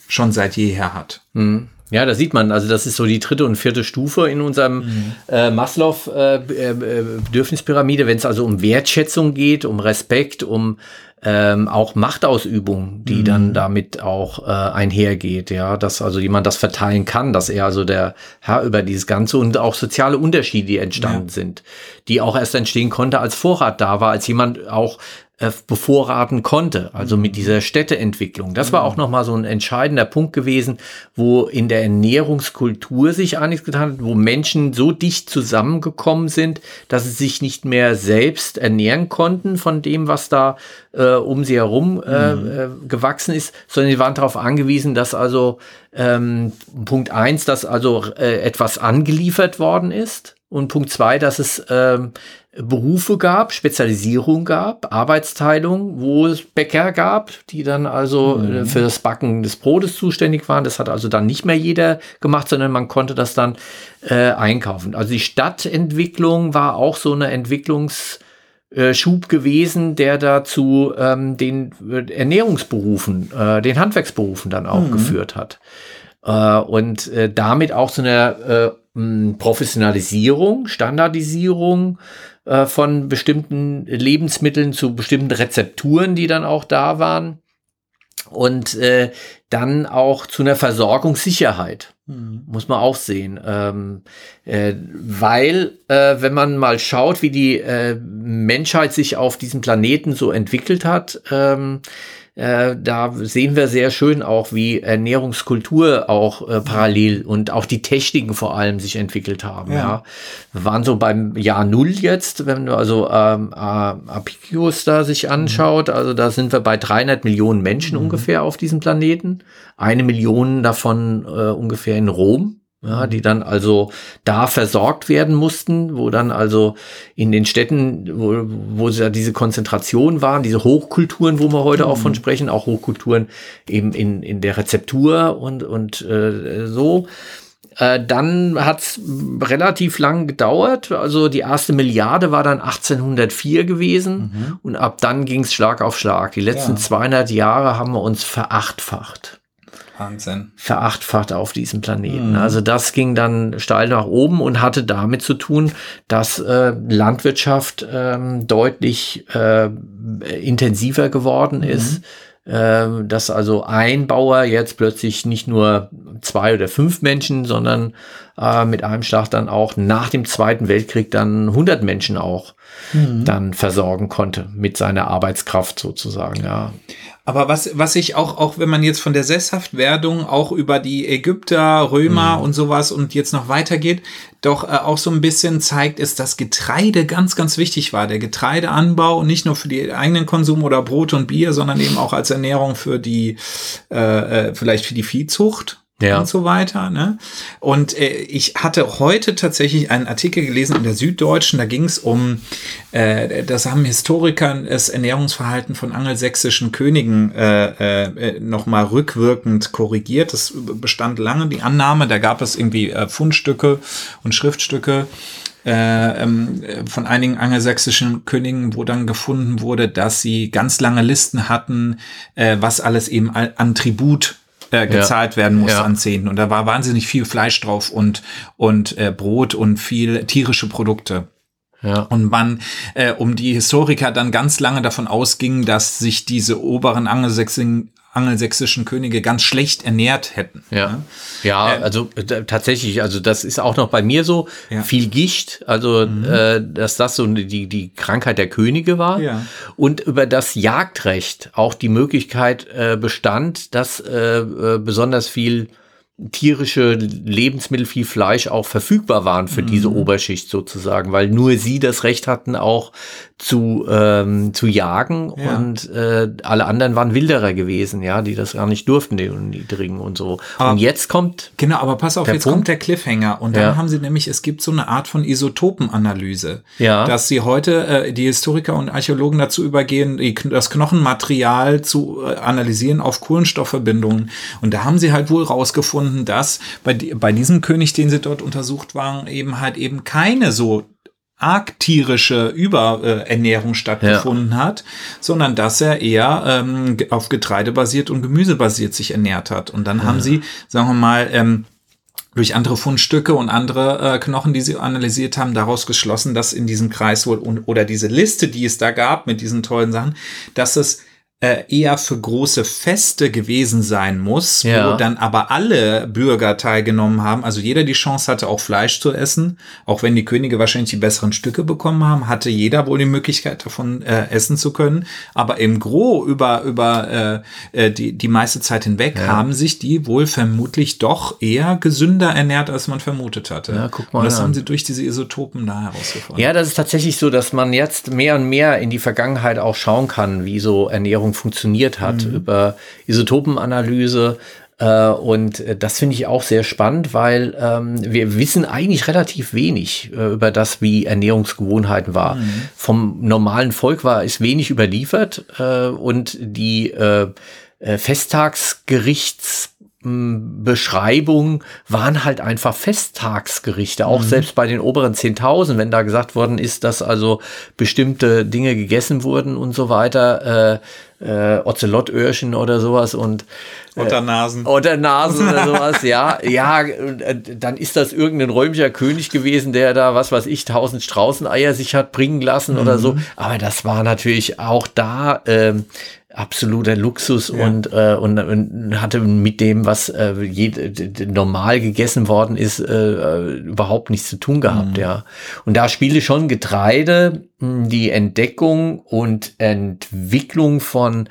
schon seit jeher hat. Mhm. Ja, da sieht man, also das ist so die dritte und vierte Stufe in unserem mhm. äh, Maslow-Bedürfnispyramide, äh, äh, wenn es also um Wertschätzung geht, um Respekt, um ähm, auch Machtausübung, die mhm. dann damit auch äh, einhergeht, ja, dass also jemand das verteilen kann, dass er also der Herr über dieses Ganze und auch soziale Unterschiede, die entstanden ja. sind, die auch erst entstehen konnte, als Vorrat da war, als jemand auch äh, bevorraten konnte, also mit dieser Städteentwicklung. Das war auch nochmal so ein entscheidender Punkt gewesen, wo in der Ernährungskultur sich einiges getan hat, wo Menschen so dicht zusammengekommen sind, dass sie sich nicht mehr selbst ernähren konnten von dem, was da äh, um sie herum äh, mhm. äh, gewachsen ist, sondern sie waren darauf angewiesen, dass also ähm, Punkt eins, dass also äh, etwas angeliefert worden ist und Punkt zwei, dass es ähm, Berufe gab, Spezialisierung gab, Arbeitsteilung, wo es Bäcker gab, die dann also mhm. für das Backen des Brotes zuständig waren. Das hat also dann nicht mehr jeder gemacht, sondern man konnte das dann äh, einkaufen. Also die Stadtentwicklung war auch so eine Entwicklungsschub äh, gewesen, der dazu ähm, den äh, Ernährungsberufen, äh, den Handwerksberufen dann auch mhm. geführt hat. Äh, und äh, damit auch zu einer Professionalisierung, Standardisierung äh, von bestimmten Lebensmitteln zu bestimmten Rezepturen, die dann auch da waren. Und äh, dann auch zu einer Versorgungssicherheit. Mhm. Muss man auch sehen. Ähm, äh, weil, äh, wenn man mal schaut, wie die äh, Menschheit sich auf diesem Planeten so entwickelt hat, ähm, äh, da sehen wir sehr schön auch, wie Ernährungskultur auch äh, parallel und auch die Techniken vor allem sich entwickelt haben. Ja. ja. Wir waren so beim Jahr Null jetzt, wenn du also ähm, äh, Apicius da sich anschaut, mhm. also da sind wir bei 300 Millionen Menschen mhm. ungefähr auf diesem Planeten. Eine Million davon äh, ungefähr in Rom ja, die dann also da versorgt werden mussten, wo dann also in den Städten, wo, wo ja diese Konzentration waren, diese Hochkulturen, wo wir heute mhm. auch von mhm. sprechen, auch Hochkulturen eben in, in der Rezeptur und, und äh, so. Äh, dann hat's relativ lang gedauert. Also die erste Milliarde war dann 1804 gewesen mhm. und ab dann ging's Schlag auf Schlag. Die letzten ja. 200 Jahre haben wir uns verachtfacht. Wahnsinn. Verachtfacht auf diesem Planeten. Mhm. Also das ging dann steil nach oben und hatte damit zu tun, dass äh, Landwirtschaft ähm, deutlich äh, intensiver geworden mhm. ist. äh, dass also ein Bauer jetzt plötzlich nicht nur zwei oder fünf Menschen, sondern äh, mit einem Schlag dann auch nach dem Zweiten Weltkrieg dann 100 Menschen auch mhm. dann versorgen konnte mit seiner Arbeitskraft sozusagen, ja. Aber was, was ich auch, auch wenn man jetzt von der Sesshaftwerdung auch über die Ägypter, Römer mhm. und sowas und jetzt noch weitergeht, doch äh, auch so ein bisschen zeigt, ist, dass Getreide ganz, ganz wichtig war. Der Getreideanbau nicht nur für die eigenen Konsum oder Brot und Bier, sondern eben auch als Ernährung für die, äh, äh vielleicht für die Viehzucht ja. und so weiter. Ne? Und äh, ich hatte heute tatsächlich einen Artikel gelesen in der Süddeutschen, da ging es um, äh, das haben Historiker das Ernährungsverhalten von angelsächsischen Königen äh, äh, nochmal rückwirkend korrigiert. Das bestand lange die Annahme, da gab es irgendwie äh, Fundstücke und Schriftstücke. Äh, ähm, von einigen angelsächsischen Königen, wo dann gefunden wurde, dass sie ganz lange Listen hatten, äh, was alles eben an Tribut äh, gezahlt ja. werden muss ja. an Zehnten. Und da war wahnsinnig viel Fleisch drauf und, und äh, Brot und viel tierische Produkte. Ja. Und man, äh, um die Historiker dann ganz lange davon ausging, dass sich diese oberen angelsächsischen, angelsächsischen Könige ganz schlecht ernährt hätten. Ja, ne? ja ähm, also äh, tatsächlich, also das ist auch noch bei mir so, ja. viel Gicht, also mhm. äh, dass das so die, die Krankheit der Könige war ja. und über das Jagdrecht auch die Möglichkeit äh, bestand, dass äh, äh besonders viel tierische Lebensmittel, viel Fleisch auch verfügbar waren für mhm. diese Oberschicht sozusagen, weil nur sie das Recht hatten, auch zu, ähm, zu jagen ja. und äh, alle anderen waren Wilderer gewesen, ja, die das gar nicht durften, die Niedrigen und so. Aber, und jetzt kommt. Genau, aber pass auf, jetzt Punkt. kommt der Cliffhanger. Und dann ja. haben sie nämlich, es gibt so eine Art von Isotopenanalyse, ja. dass sie heute, äh, die Historiker und Archäologen dazu übergehen, die, das Knochenmaterial zu äh, analysieren auf Kohlenstoffverbindungen. Und da haben sie halt wohl rausgefunden, dass bei, bei diesem König, den sie dort untersucht waren, eben halt eben keine so arg tierische Überernährung stattgefunden ja. hat, sondern dass er eher ähm, auf Getreide basiert und Gemüse basiert sich ernährt hat. Und dann ja. haben sie, sagen wir mal, ähm, durch andere Fundstücke und andere äh, Knochen, die sie analysiert haben, daraus geschlossen, dass in diesem Kreis wohl oder diese Liste, die es da gab mit diesen tollen Sachen, dass es eher für große Feste gewesen sein muss, ja. wo dann aber alle Bürger teilgenommen haben, also jeder die Chance hatte, auch Fleisch zu essen, auch wenn die Könige wahrscheinlich die besseren Stücke bekommen haben, hatte jeder wohl die Möglichkeit davon äh, essen zu können, aber im Gro über über äh, äh, die die meiste Zeit hinweg ja. haben sich die wohl vermutlich doch eher gesünder ernährt, als man vermutet hatte. Ja, guck mal und das an. haben sie durch diese Isotopen da herausgefunden. Ja, das ist tatsächlich so, dass man jetzt mehr und mehr in die Vergangenheit auch schauen kann, wie so Ernährung Ernährung funktioniert hat, mhm. über Isotopenanalyse. Äh, und das finde ich auch sehr spannend, weil ähm, wir wissen eigentlich relativ wenig äh, über das, wie Ernährungsgewohnheiten war. Mhm. Vom normalen Volk war es wenig überliefert äh, und die äh, äh Festtagsgerichts Beschreibungen waren halt einfach Festtagsgerichte, auch mhm. selbst bei den oberen 10.000, wenn da gesagt worden ist, dass also bestimmte Dinge gegessen wurden und so weiter, äh, äh, Ozelottöhrchen oder sowas und äh, Otternasen. Otternasen oder sowas, ja, ja, äh, dann ist das irgendein römischer König gewesen, der da, was weiß ich, tausend Straußeneier sich hat bringen lassen mhm. oder so, aber das war natürlich auch da, ähm, absoluter Luxus ja. und, äh, und, und hatte mit dem, was äh, je, normal gegessen worden ist, äh, überhaupt nichts zu tun gehabt, mhm. ja. Und da spielte schon Getreide, hm, die Entdeckung und Entwicklung von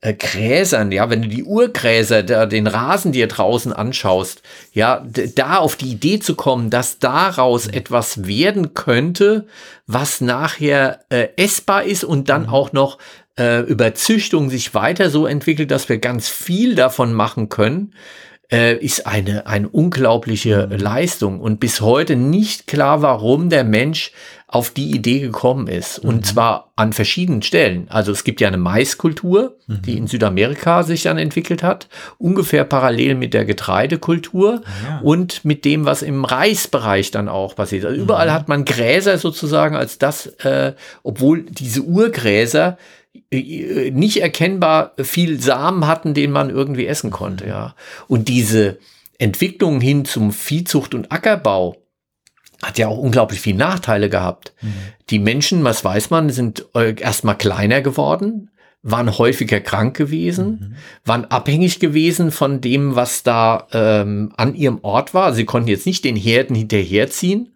äh, Gräsern, ja, wenn du die Urgräser, der, den Rasen dir draußen anschaust, ja, da auf die Idee zu kommen, dass daraus mhm. etwas werden könnte, was nachher äh, essbar ist und dann mhm. auch noch äh, über Züchtung sich weiter so entwickelt, dass wir ganz viel davon machen können, äh, ist eine, eine unglaubliche. Leistung und bis heute nicht klar, warum der Mensch auf die Idee gekommen ist. Und mhm. zwar an verschiedenen Stellen. Also es gibt ja eine Maiskultur, mhm. die in Südamerika sich dann entwickelt hat, ungefähr parallel mit der Getreidekultur ja. und mit dem, was im Reisbereich dann auch passiert. Also überall mhm. hat man Gräser sozusagen als das, äh, obwohl diese Urgräser nicht erkennbar viel Samen hatten, den man irgendwie essen konnte, ja. Und diese Entwicklung hin zum Viehzucht und Ackerbau hat ja auch unglaublich viele Nachteile gehabt. Mhm. Die Menschen, was weiß man, sind äh, erstmal kleiner geworden, waren häufiger krank gewesen, mhm. waren abhängig gewesen von dem, was da ähm, an ihrem Ort war. Sie konnten jetzt nicht den Herden hinterherziehen,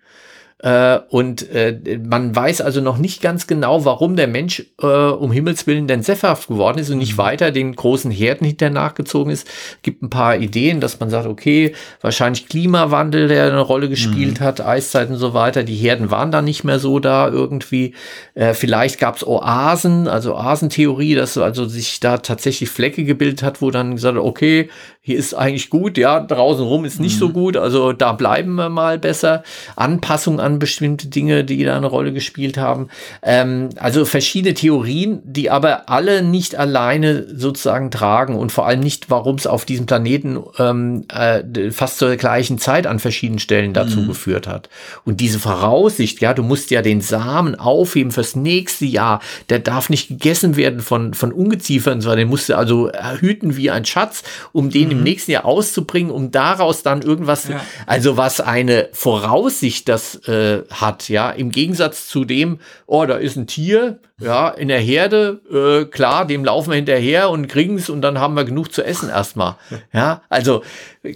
äh, und äh, man weiß also noch nicht ganz genau, warum der Mensch äh, um Himmels Willen denn sesshaft geworden ist und nicht mhm. weiter den großen Herden hinter nachgezogen ist. Gibt ein paar Ideen, dass man sagt, okay, wahrscheinlich Klimawandel, der eine Rolle gespielt mhm. hat, Eiszeit und so weiter. Die Herden waren da nicht mehr so da irgendwie. Äh, vielleicht gab es Oasen, also Oasentheorie, dass also sich da tatsächlich Flecke gebildet hat, wo dann gesagt, okay, hier ist eigentlich gut, ja, draußen rum ist nicht mhm. so gut, also da bleiben wir mal besser. Anpassung an bestimmte Dinge, die da eine Rolle gespielt haben. Ähm, also verschiedene Theorien, die aber alle nicht alleine sozusagen tragen und vor allem nicht, warum es auf diesem Planeten ähm, äh, fast zur gleichen Zeit an verschiedenen Stellen dazu mhm. geführt hat. Und diese Voraussicht, ja, du musst ja den Samen aufheben fürs nächste Jahr, der darf nicht gegessen werden von, von Ungeziefern, sondern den musst du also hüten wie ein Schatz, um den im mhm. nächsten Jahr auszubringen, um daraus dann irgendwas, ja. also was eine Voraussicht das äh, hat, ja, im Gegensatz zu dem, oh, da ist ein Tier, ja, in der Herde, äh, klar, dem laufen wir hinterher und kriegen es und dann haben wir genug zu essen erstmal. Ja, also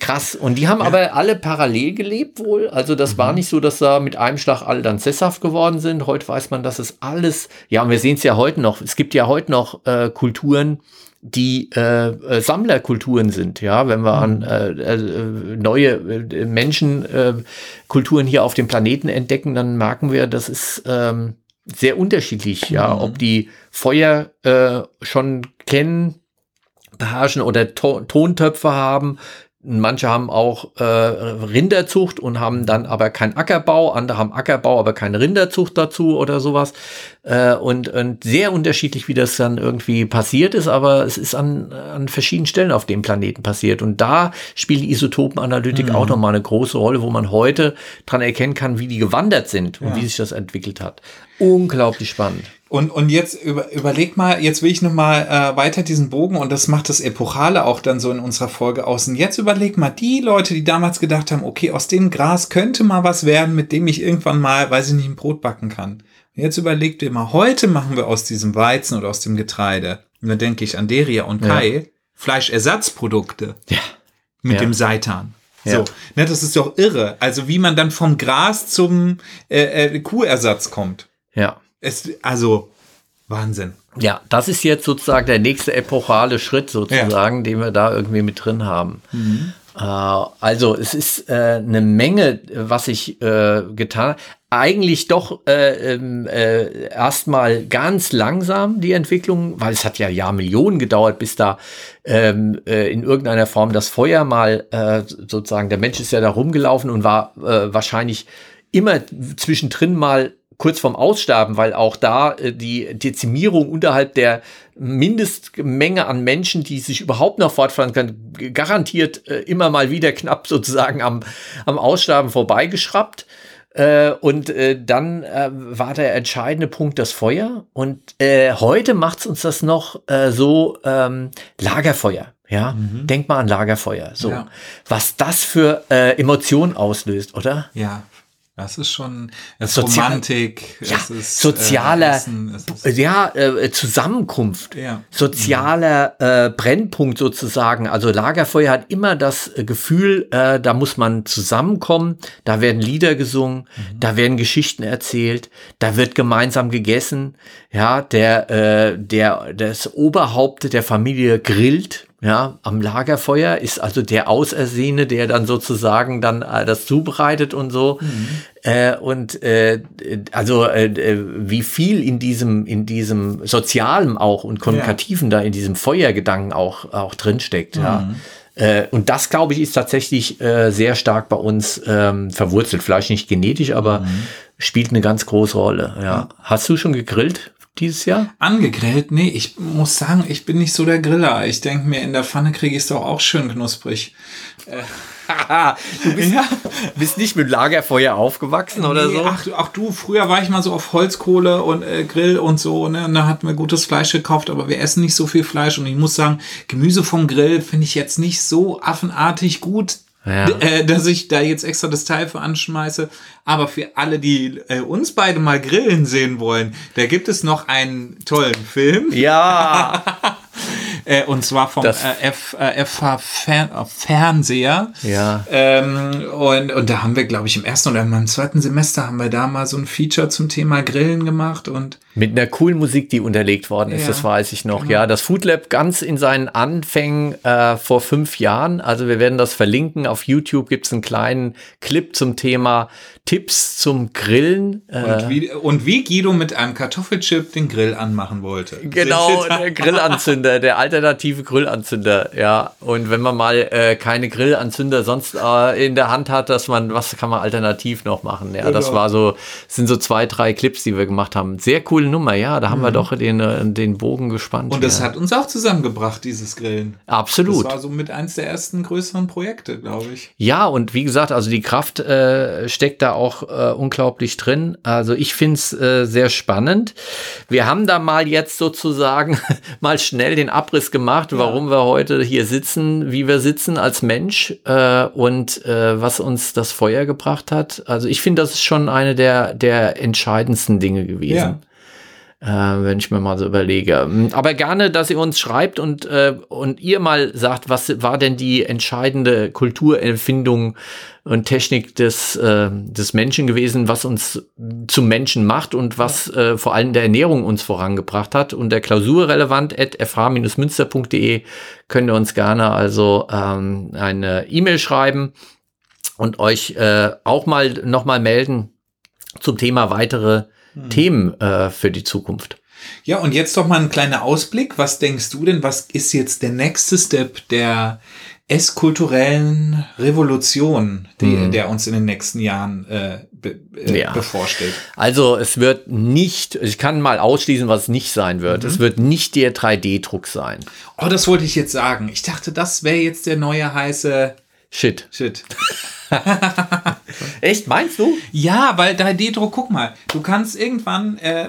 krass. Und die haben ja. aber alle parallel gelebt wohl. Also das mhm. war nicht so, dass da mit einem Schlag alle dann sesshaft geworden sind. Heute weiß man, dass es alles, ja, und wir sehen es ja heute noch. Es gibt ja heute noch äh, Kulturen, die äh, äh, Sammlerkulturen sind. Ja, wenn wir an mhm. äh, äh, neue äh, Menschenkulturen hier auf dem Planeten entdecken, dann merken wir, das ist ähm, sehr unterschiedlich. Ja, mhm. ob die Feuer äh, schon kennen, beherrschen oder to Tontöpfe haben, Manche haben auch äh, Rinderzucht und haben dann aber keinen Ackerbau, andere haben Ackerbau, aber keine Rinderzucht dazu oder sowas. Äh, und, und sehr unterschiedlich, wie das dann irgendwie passiert ist, aber es ist an, an verschiedenen Stellen auf dem Planeten passiert. Und da spielt die Isotopenanalytik mhm. auch nochmal eine große Rolle, wo man heute dran erkennen kann, wie die gewandert sind und ja. wie sich das entwickelt hat. Unglaublich spannend. Und, und jetzt über, überleg mal, jetzt will ich noch mal äh, weiter diesen Bogen und das macht das Epochale auch dann so in unserer Folge aus. Und jetzt überleg mal, die Leute, die damals gedacht haben, okay, aus dem Gras könnte mal was werden, mit dem ich irgendwann mal, weiß ich nicht, ein Brot backen kann. Und jetzt überleg dir mal, heute machen wir aus diesem Weizen oder aus dem Getreide, und da denke ich an Deria und Kai, ja. Fleischersatzprodukte. Ja. Mit ja. dem Seitan. So, ne, das ist doch irre. Also wie man dann vom Gras zum äh, äh, Kuhersatz kommt. Ja. Es, also, Wahnsinn. Ja, das ist jetzt sozusagen der nächste epochale Schritt sozusagen, ja. den wir da irgendwie mit drin haben. Mhm. Äh, also es ist äh, eine Menge, was ich äh, getan habe. Eigentlich doch äh, ähm, äh, erstmal ganz langsam die Entwicklung, weil es hat ja Jahrmillionen gedauert, bis da ähm, äh, in irgendeiner Form das Feuer mal sozusagen, der Mensch ist ja da rumgelaufen und war wahrscheinlich immer zwischendrin mal kurz vorm Aussterben, weil auch da äh, die Dezimierung unterhalb der Mindestmenge an Menschen, die sich überhaupt noch fortfahren können, garantiert äh, immer mal wieder knapp sozusagen am, am Aussterben vorbeigeschraubt. Äh, und äh, dann äh, war der entscheidende Punkt das Feuer. Und äh, heute macht's uns das noch so ähm, Lagerfeuer. Ja, mhm. denk mal an Lagerfeuer. So, ja. was das für äh, Emotionen auslöst, oder? Ja, das ist schon das Sozial Romantik, ja, es ist sozialer, äh, Essen, ist ja äh, Zusammenkunft, ja. sozialer äh, Brennpunkt sozusagen. Also Lagerfeuer hat immer das äh, Gefühl, äh, da muss man zusammenkommen, da werden Lieder gesungen, mhm. da werden Geschichten erzählt, da wird gemeinsam gegessen. Ja, der äh, der das Oberhaupt der Familie grillt ja, am Lagerfeuer ist also der Ausersehene, der dann sozusagen dann äh, das zubereitet und so. Mhm. Äh, und äh, also äh, äh, wie viel in diesem, in diesem Sozialen auch und Kommunikativen ja. da in diesem Feuergedanken auch, auch drinsteckt, mhm. ja. Äh, und das, glaube ich, ist tatsächlich äh, sehr stark bei uns ähm, verwurzelt. Vielleicht nicht genetisch, aber mhm. spielt eine ganz große Rolle. Ja. Hast du schon gegrillt? Dieses Jahr? Angegrillt? Nee, ich muss sagen, ich bin nicht so der Griller. Ich denke mir, in der Pfanne kriege ich es doch auch schön knusprig. Äh. du bist, ja. bist, nicht mit Lagerfeuer aufgewachsen nee, oder so? Ach, ach, du, früher war ich mal so auf Holzkohle und äh, Grill und so, ne? Und da hatten wir gutes Fleisch gekauft, aber wir essen nicht so viel Fleisch. Und ich muss sagen, Gemüse vom Grill finde ich jetzt nicht so affenartig gut ja. äh, dass ich da jetzt extra das Teil für anschmeiße. Aber für alle, die äh, uns beide mal grillen sehen wollen, da gibt es noch einen tollen Film. Ja. Äh, und zwar vom äh, F, äh, äh, Fernseher. Ja. Ähm, und, und da haben wir, glaube ich, im ersten oder im zweiten Semester haben wir da mal so ein Feature zum Thema Grillen gemacht und mit einer coolen Musik, die unterlegt worden ist, ja, das weiß ich noch. Genau. Ja, das Food Lab ganz in seinen Anfängen äh, vor fünf Jahren. Also wir werden das verlinken. Auf YouTube gibt es einen kleinen Clip zum Thema Tipps zum Grillen. Äh, und, wie, und wie Guido mit einem Kartoffelchip den Grill anmachen wollte. Genau, der Grillanzünder, der alternative Grillanzünder. Ja, und wenn man mal äh, keine Grillanzünder sonst äh, in der Hand hat, dass man, was kann man alternativ noch machen? Ja, genau. das war so, sind so zwei, drei Clips, die wir gemacht haben. Sehr coole Nummer, ja, da haben mhm. wir doch den, äh, den Bogen gespannt. Und das ja. hat uns auch zusammengebracht, dieses Grillen. Absolut. Das war so mit eins der ersten größeren Projekte, glaube ich. Ja, und wie gesagt, also die Kraft äh, steckt da auch äh, unglaublich drin. Also ich finde es äh, sehr spannend. Wir haben da mal jetzt sozusagen mal schnell den Abriss gemacht, ja. warum wir heute hier sitzen, wie wir sitzen als Mensch äh, und äh, was uns das Feuer gebracht hat. Also ich finde, das ist schon eine der, der entscheidendsten Dinge gewesen. Ja äh, wenn ich mir mal so überlege. Aber gerne, dass ihr uns schreibt und, äh, und ihr mal sagt, was war denn die entscheidende Kulturempfindung und Technik des, äh, des Menschen gewesen, was uns zum Menschen macht und was äh, vor allem der Ernährung uns vorangebracht hat. Und der klausurrelevant at fh-münster.de könnt ihr uns gerne also ähm, eine E-Mail schreiben und euch äh, auch mal nochmal melden zum Thema weitere hm. Themen äh, für die Zukunft. Ja, und jetzt doch mal ein kleiner Ausblick. Was denkst du denn, was ist jetzt der nächste Step der esskulturellen Revolution, die, hm. der uns in den nächsten Jahren äh, be, äh, ja. bevorsteht? Also es wird nicht, ich kann mal ausschließen, was es nicht sein wird. Mhm. Es wird nicht der 3D-Druck sein. Oh, das wollte ich jetzt sagen. Ich dachte, das wäre jetzt der neue heiße Shit. Shit. Echt, meinst du? Ja, weil 3D-Druck, guck mal, du kannst irgendwann, äh,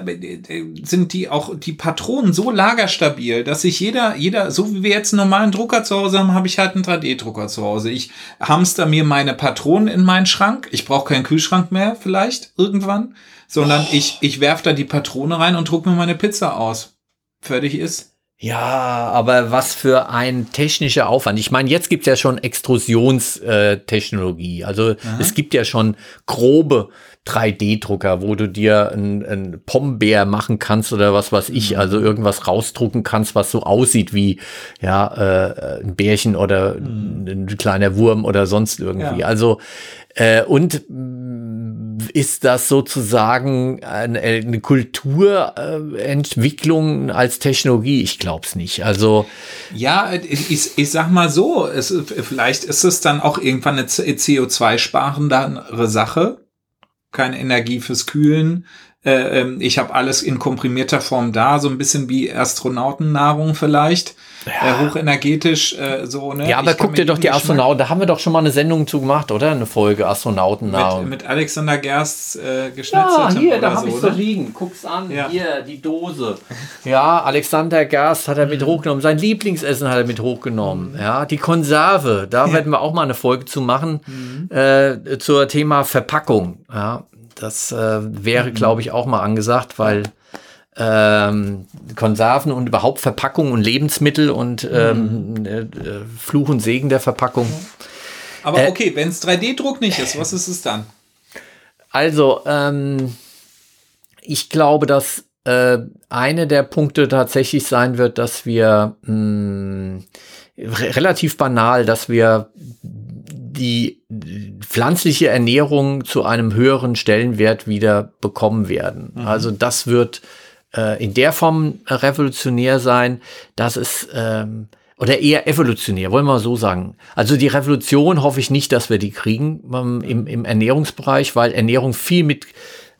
sind die auch die Patronen so lagerstabil, dass sich jeder, jeder, so wie wir jetzt einen normalen Drucker zu Hause haben, habe ich halt einen 3D-Drucker zu Hause. Ich hamster mir meine Patronen in meinen Schrank. Ich brauche keinen Kühlschrank mehr, vielleicht, irgendwann, sondern oh. ich, ich werfe da die Patrone rein und druck mir meine Pizza aus. Fertig ist. Ja, aber was für ein technischer Aufwand. Ich meine, jetzt gibt es ja schon Extrusionstechnologie. Also Aha. es gibt ja schon grobe 3D-Drucker, wo du dir ein, ein Pombeer machen kannst oder was weiß ich, mhm. also irgendwas rausdrucken kannst, was so aussieht wie ja äh, ein Bärchen oder mhm. ein kleiner Wurm oder sonst irgendwie. Ja. Also äh, und ist das sozusagen eine, eine Kulturentwicklung als Technologie? Ich glaube es nicht. Also ja, ich, ich sag mal so, es, vielleicht ist es dann auch irgendwann eine CO2-sparendere Sache. Keine Energie fürs Kühlen. Äh, ähm, ich habe alles in komprimierter Form da, so ein bisschen wie Astronautennahrung vielleicht ja. äh, hochenergetisch äh, so. Ne? Ja, aber guck dir doch die Astronauten, da haben wir doch schon mal eine Sendung zu gemacht, oder? Eine Folge Astronautennahrung. Mit, mit Alexander Gerst äh, geschnetzelt. Ja, hier, da habe so, ich so liegen. Guck's an, ja. hier, die Dose. Ja, Alexander Gerst hat er mit mhm. hochgenommen. Sein Lieblingsessen hat er mit hochgenommen. Mhm. Ja, die Konserve, da ja. werden wir auch mal eine Folge zu machen, mhm. äh, zur Thema Verpackung. Ja, das äh, wäre, glaube ich, auch mal angesagt, weil ähm, Konserven und überhaupt Verpackung und Lebensmittel und ähm, mhm. äh, Fluch und Segen der Verpackung. Aber äh, okay, wenn es 3D-Druck nicht ist, was ist es dann? Also, ähm, ich glaube, dass äh, eine der Punkte tatsächlich sein wird, dass wir mh, hm, relativ banal, dass wir die pflanzliche Ernährung zu einem höheren Stellenwert wieder bekommen werden. Mhm. Also das wird äh, in der Form revolutionär sein, dass es ähm, oder eher evolutionär, wollen wir so sagen. Also die Revolution hoffe ich nicht, dass wir die kriegen ähm, im, im Ernährungsbereich, weil Ernährung viel mit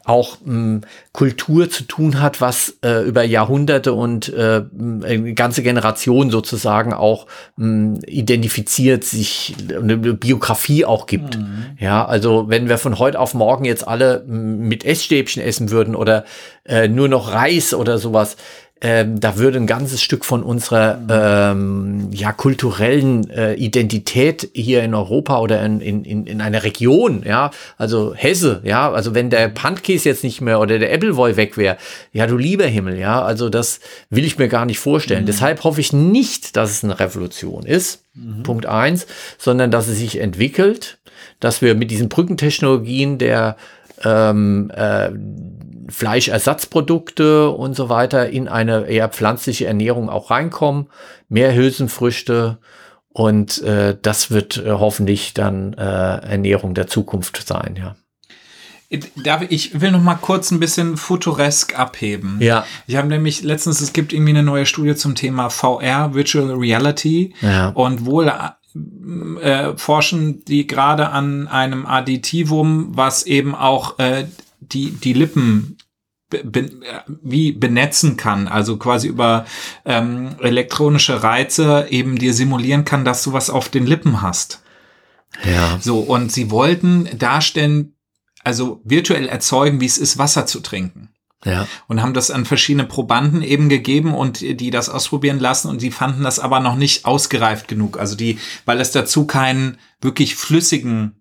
auch mh, Kultur zu tun hat, was äh, über Jahrhunderte und äh, eine ganze Generation sozusagen auch mh, identifiziert, sich eine Biografie auch gibt. Mhm. Ja, also wenn wir von heute auf morgen jetzt alle mit Essstäbchen essen würden oder äh, nur noch Reis oder sowas, ähm, da würde ein ganzes Stück von unserer ähm, ja, kulturellen äh, Identität hier in Europa oder in, in, in einer Region, ja, also Hesse, ja, also wenn der Pantkäse jetzt nicht mehr oder der Appleboy weg wäre, ja, du lieber Himmel, ja, also das will ich mir gar nicht vorstellen. Mhm. Deshalb hoffe ich nicht, dass es eine Revolution ist, mhm. Punkt eins, sondern dass es sich entwickelt, dass wir mit diesen Brückentechnologien der ähm, äh, Fleischersatzprodukte und so weiter in eine eher pflanzliche Ernährung auch reinkommen, mehr Hülsenfrüchte und äh, das wird äh, hoffentlich dann äh, Ernährung der Zukunft sein, ja. Darf ich will noch mal kurz ein bisschen futuresk abheben. Ja. Ich habe nämlich letztens, es gibt irgendwie eine neue Studie zum Thema VR, Virtual Reality. Ja. Und wohl äh, forschen die gerade an einem Additivum, was eben auch äh, die, die Lippen be, wie benetzen kann, also quasi über ähm, elektronische Reize eben dir simulieren kann, dass du was auf den Lippen hast. Ja. So, und sie wollten darstellen, also virtuell erzeugen, wie es ist, Wasser zu trinken. Ja. Und haben das an verschiedene Probanden eben gegeben und die das ausprobieren lassen und die fanden das aber noch nicht ausgereift genug. Also die, weil es dazu keinen wirklich flüssigen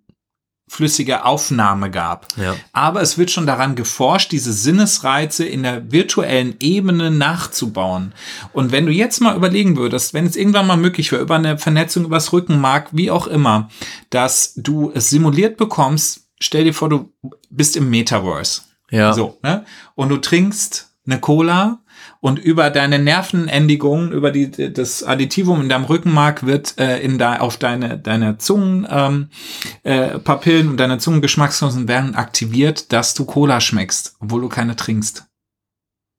flüssige Aufnahme gab. Ja. Aber es wird schon daran geforscht, diese Sinnesreize in der virtuellen Ebene nachzubauen. Und wenn du jetzt mal überlegen würdest, wenn es irgendwann mal möglich wäre, über eine Vernetzung übers Rückenmark, wie auch immer, dass du es simuliert bekommst, stell dir vor, du bist im Metaverse. Ja. So, ne? Und du trinkst eine Cola und über deine Nervenendigungen, über die, das Additivum in deinem Rückenmark wird äh, in da, auf deine, deine Zungen, ähm, äh, Papillen und deine Zungengeschmacksnosen werden aktiviert, dass du Cola schmeckst, obwohl du keine trinkst.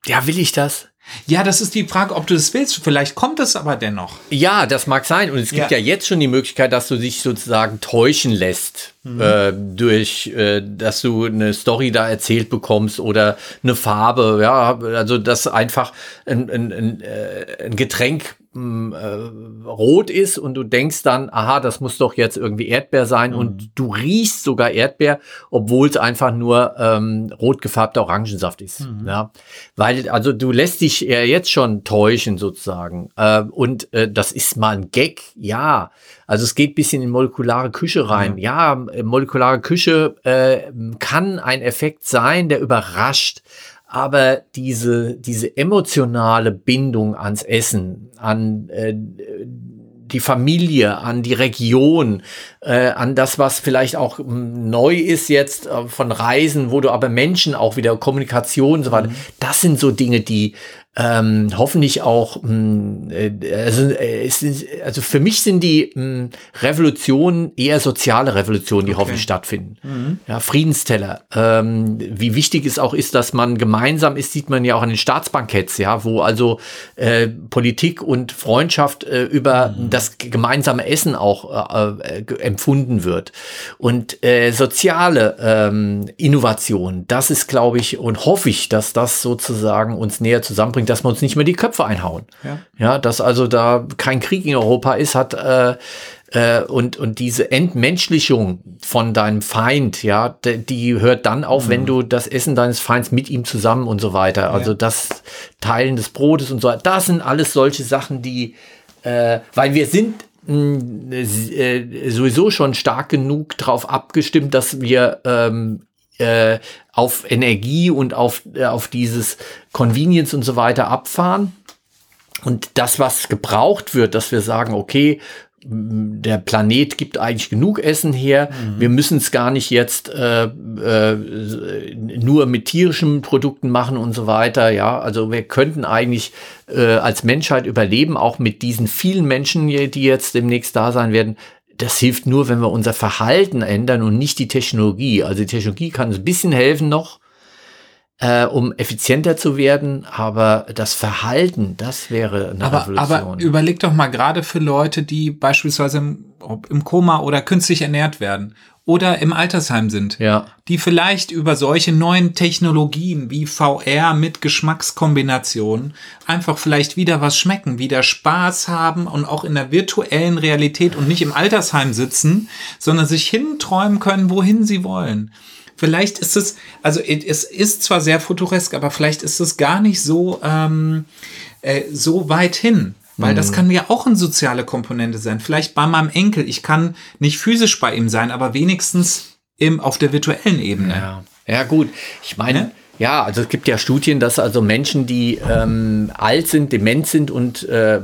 Ja, will ich das? Ja, das ist die Frage, ob du das willst. Vielleicht kommt es aber dennoch. Ja, das mag sein. Und es gibt ja, ja jetzt schon die Möglichkeit, dass du dich sozusagen täuschen lässt. Mhm. Äh, durch, äh, dass du eine Story da erzählt bekommst oder eine Farbe. Ja, also dass einfach ein, ein, ein, äh, ein Getränk äh, rot ist und du denkst dann, aha, das muss doch jetzt irgendwie Erdbeer sein mhm. und du riechst sogar Erdbeer, obwohl es einfach nur ähm, rot gefärbter Orangensaft ist. Mhm. Ja, weil also du lässt dich ja jetzt schon täuschen sozusagen äh, und äh, das ist mal ein Gag, ja. Also es geht bisschen in molekulare Küche rein. Mhm. Ja, molekulare Küche äh, kann ein Effekt sein, der überrascht aber diese, diese emotionale Bindung ans Essen, an äh, die Familie, an die Region, äh, an das, was vielleicht auch hm, neu ist jetzt äh, von Reisen, wo du aber Menschen auch wieder Kommunikation und so weiter, mhm. das sind so Dinge, die ähm, hoffentlich auch, mh, hm, äh, also, äh, ist, also für mich sind die mh, hm, Revolutionen eher soziale Revolutionen, die okay. hoffentlich stattfinden. Mhm. Ja, Friedensteller. Ähm, wie wichtig es auch ist, dass man gemeinsam ist, sieht man ja auch an den Staatsbanketts, ja, wo also äh, Politik und Freundschaft äh, über mhm. das gemeinsame Essen auch äh, äh empfunden wird. Und äh, soziale ähm, Innovation, das ist, glaube ich, und hoffe ich, dass das sozusagen uns näher zusammenbringt dass wir uns nicht mehr die Köpfe einhauen. Ja, ja dass also da kein Krieg in Europa ist, hat äh, äh, und, und diese Entmenschlichung von deinem Feind, ja, die, hört dann auf, mhm. wenn du das Essen deines Feinds mit ihm zusammen und so weiter. Also ja. das Teilen des Brotes und so weiter. Das sind alles solche Sachen, die, äh, weil wir sind äh, sowieso schon stark genug darauf abgestimmt, dass wir ähm, äh, auf Energie und auf, äh, auf dieses Convenience und so weiter abfahren. Und das, was gebraucht wird, dass wir sagen, okay, der Planet gibt eigentlich genug Essen her. Mhm. Wir müssen es gar nicht jetzt äh, äh, nur mit tierischen Produkten machen und so weiter. Ja, also wir könnten eigentlich äh, als Menschheit überleben, auch mit diesen vielen Menschen, die jetzt demnächst da sein werden das hilft nur, wenn wir unser Verhalten ändern und nicht die Technologie. Also die Technologie kann uns ein bisschen helfen noch, äh, um effizienter zu werden, aber das Verhalten, das wäre eine aber, Revolution. Aber überleg doch mal gerade für Leute, die beispielsweise im, im Koma oder künstlich ernährt werden oder im Altersheim sind, ja. die vielleicht über solche neuen Technologien wie VR mit Geschmackskombinationen einfach vielleicht wieder was schmecken, wieder Spaß haben und auch in der virtuellen Realität und nicht im Altersheim sitzen, sondern sich hinträumen können, wohin sie wollen. vielleicht ist es, also es ist zwar sehr futuresk, aber vielleicht ist es gar nicht so, ähm, äh, so weit hin. Weil das mhm. kann ja auch eine soziale Komponente sein. Vielleicht bei meinem Enkel. Ich kann nicht physisch bei ihm sein, aber wenigstens im, auf der virtuellen Ebene. Ja, ja gut. Ich meine, ja? Ja, also es gibt ja Studien, dass also Menschen, die ähm, alt sind, dement sind und äh,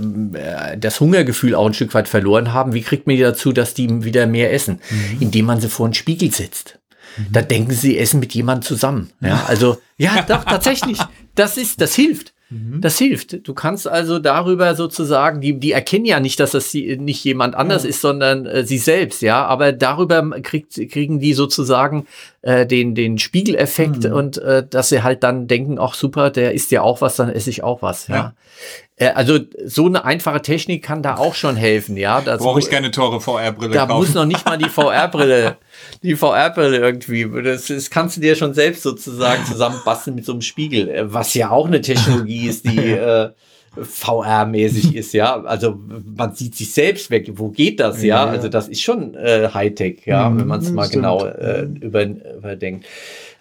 das Hungergefühl auch ein Stück weit verloren haben, wie kriegt man die dazu, dass die wieder mehr essen? Mhm. Indem man sie vor einen Spiegel setzt. Mhm. Da denken sie, essen mit jemandem zusammen. Ja, also, ja, doch, tatsächlich. Das ist, das hilft. Mhm. Das hilft. Du kannst also darüber sozusagen, die, die erkennen ja nicht, dass das die, nicht jemand anders ja. ist, sondern äh, sie selbst, ja. Aber darüber kriegt, kriegen die sozusagen äh, den, den Spiegeleffekt mhm. und äh, dass sie halt dann denken, ach super, der isst ja auch was, dann esse ich auch was, ja. ja. Äh, also so eine einfache Technik kann da auch schon helfen, ja. Brauche ich keine teure VR-Brille Da kaufen. muss noch nicht mal die VR-Brille, die VR-Brille irgendwie. Das, das kannst du dir schon selbst sozusagen zusammenbasteln mit so einem Spiegel, äh, was ja auch eine Technologie ist, die äh, VR-mäßig ist, ja. Also man sieht sich selbst weg. Wo geht das, ja? ja. Also das ist schon äh, Hightech, ja, mhm, wenn man es mal stimmt. genau äh, über, überdenkt.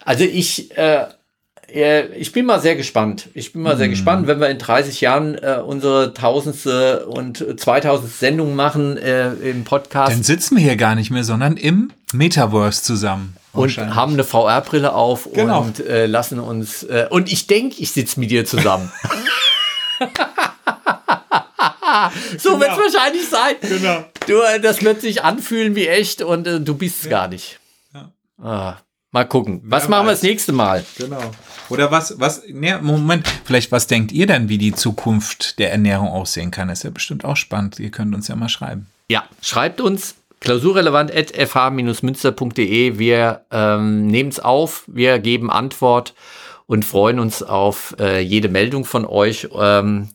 Also ich äh, ich bin mal sehr gespannt. Ich bin mal sehr mhm. gespannt, wenn wir in 30 Jahren äh, unsere tausendste und zweitausendste Sendung machen äh, im Podcast. Dann sitzen wir hier gar nicht mehr, sondern im Metaverse zusammen. Und haben eine VR-Brille auf genau. und äh, lassen uns. Äh, und ich denke, ich sitze mit dir zusammen. so genau. wird es wahrscheinlich sein. Genau. Du, äh, das wird sich anfühlen wie echt und äh, du bist es ja. gar nicht. Ja. Ah, mal gucken. Was Wer machen wir das nächste Mal? Genau. Oder was, was, ne, Moment, vielleicht was denkt ihr denn, wie die Zukunft der Ernährung aussehen kann? Das ist ja bestimmt auch spannend. Ihr könnt uns ja mal schreiben. Ja, schreibt uns klausurrelevant.fh-münster.de. Wir ähm, nehmen es auf, wir geben Antwort und freuen uns auf äh, jede Meldung von euch. Ähm,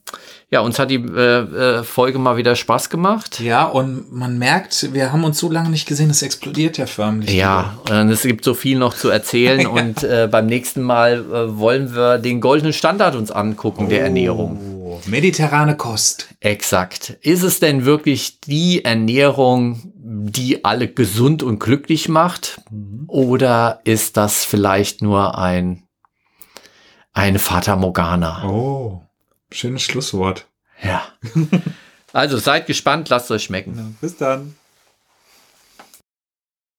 ja, uns hat die äh, äh, Folge mal wieder Spaß gemacht. Ja, und man merkt, wir haben uns so lange nicht gesehen, es explodiert ja förmlich. Ja, und es gibt so viel noch zu erzählen und äh, beim nächsten Mal äh, wollen wir den goldenen Standard uns angucken oh, der Ernährung. Mediterrane Kost. Exakt. Ist es denn wirklich die Ernährung, die alle gesund und glücklich macht? Mhm. Oder ist das vielleicht nur ein eine Fata Morgana? Oh. Schönes Schlusswort. Ja. Also seid gespannt, lasst euch schmecken. Ja, bis dann.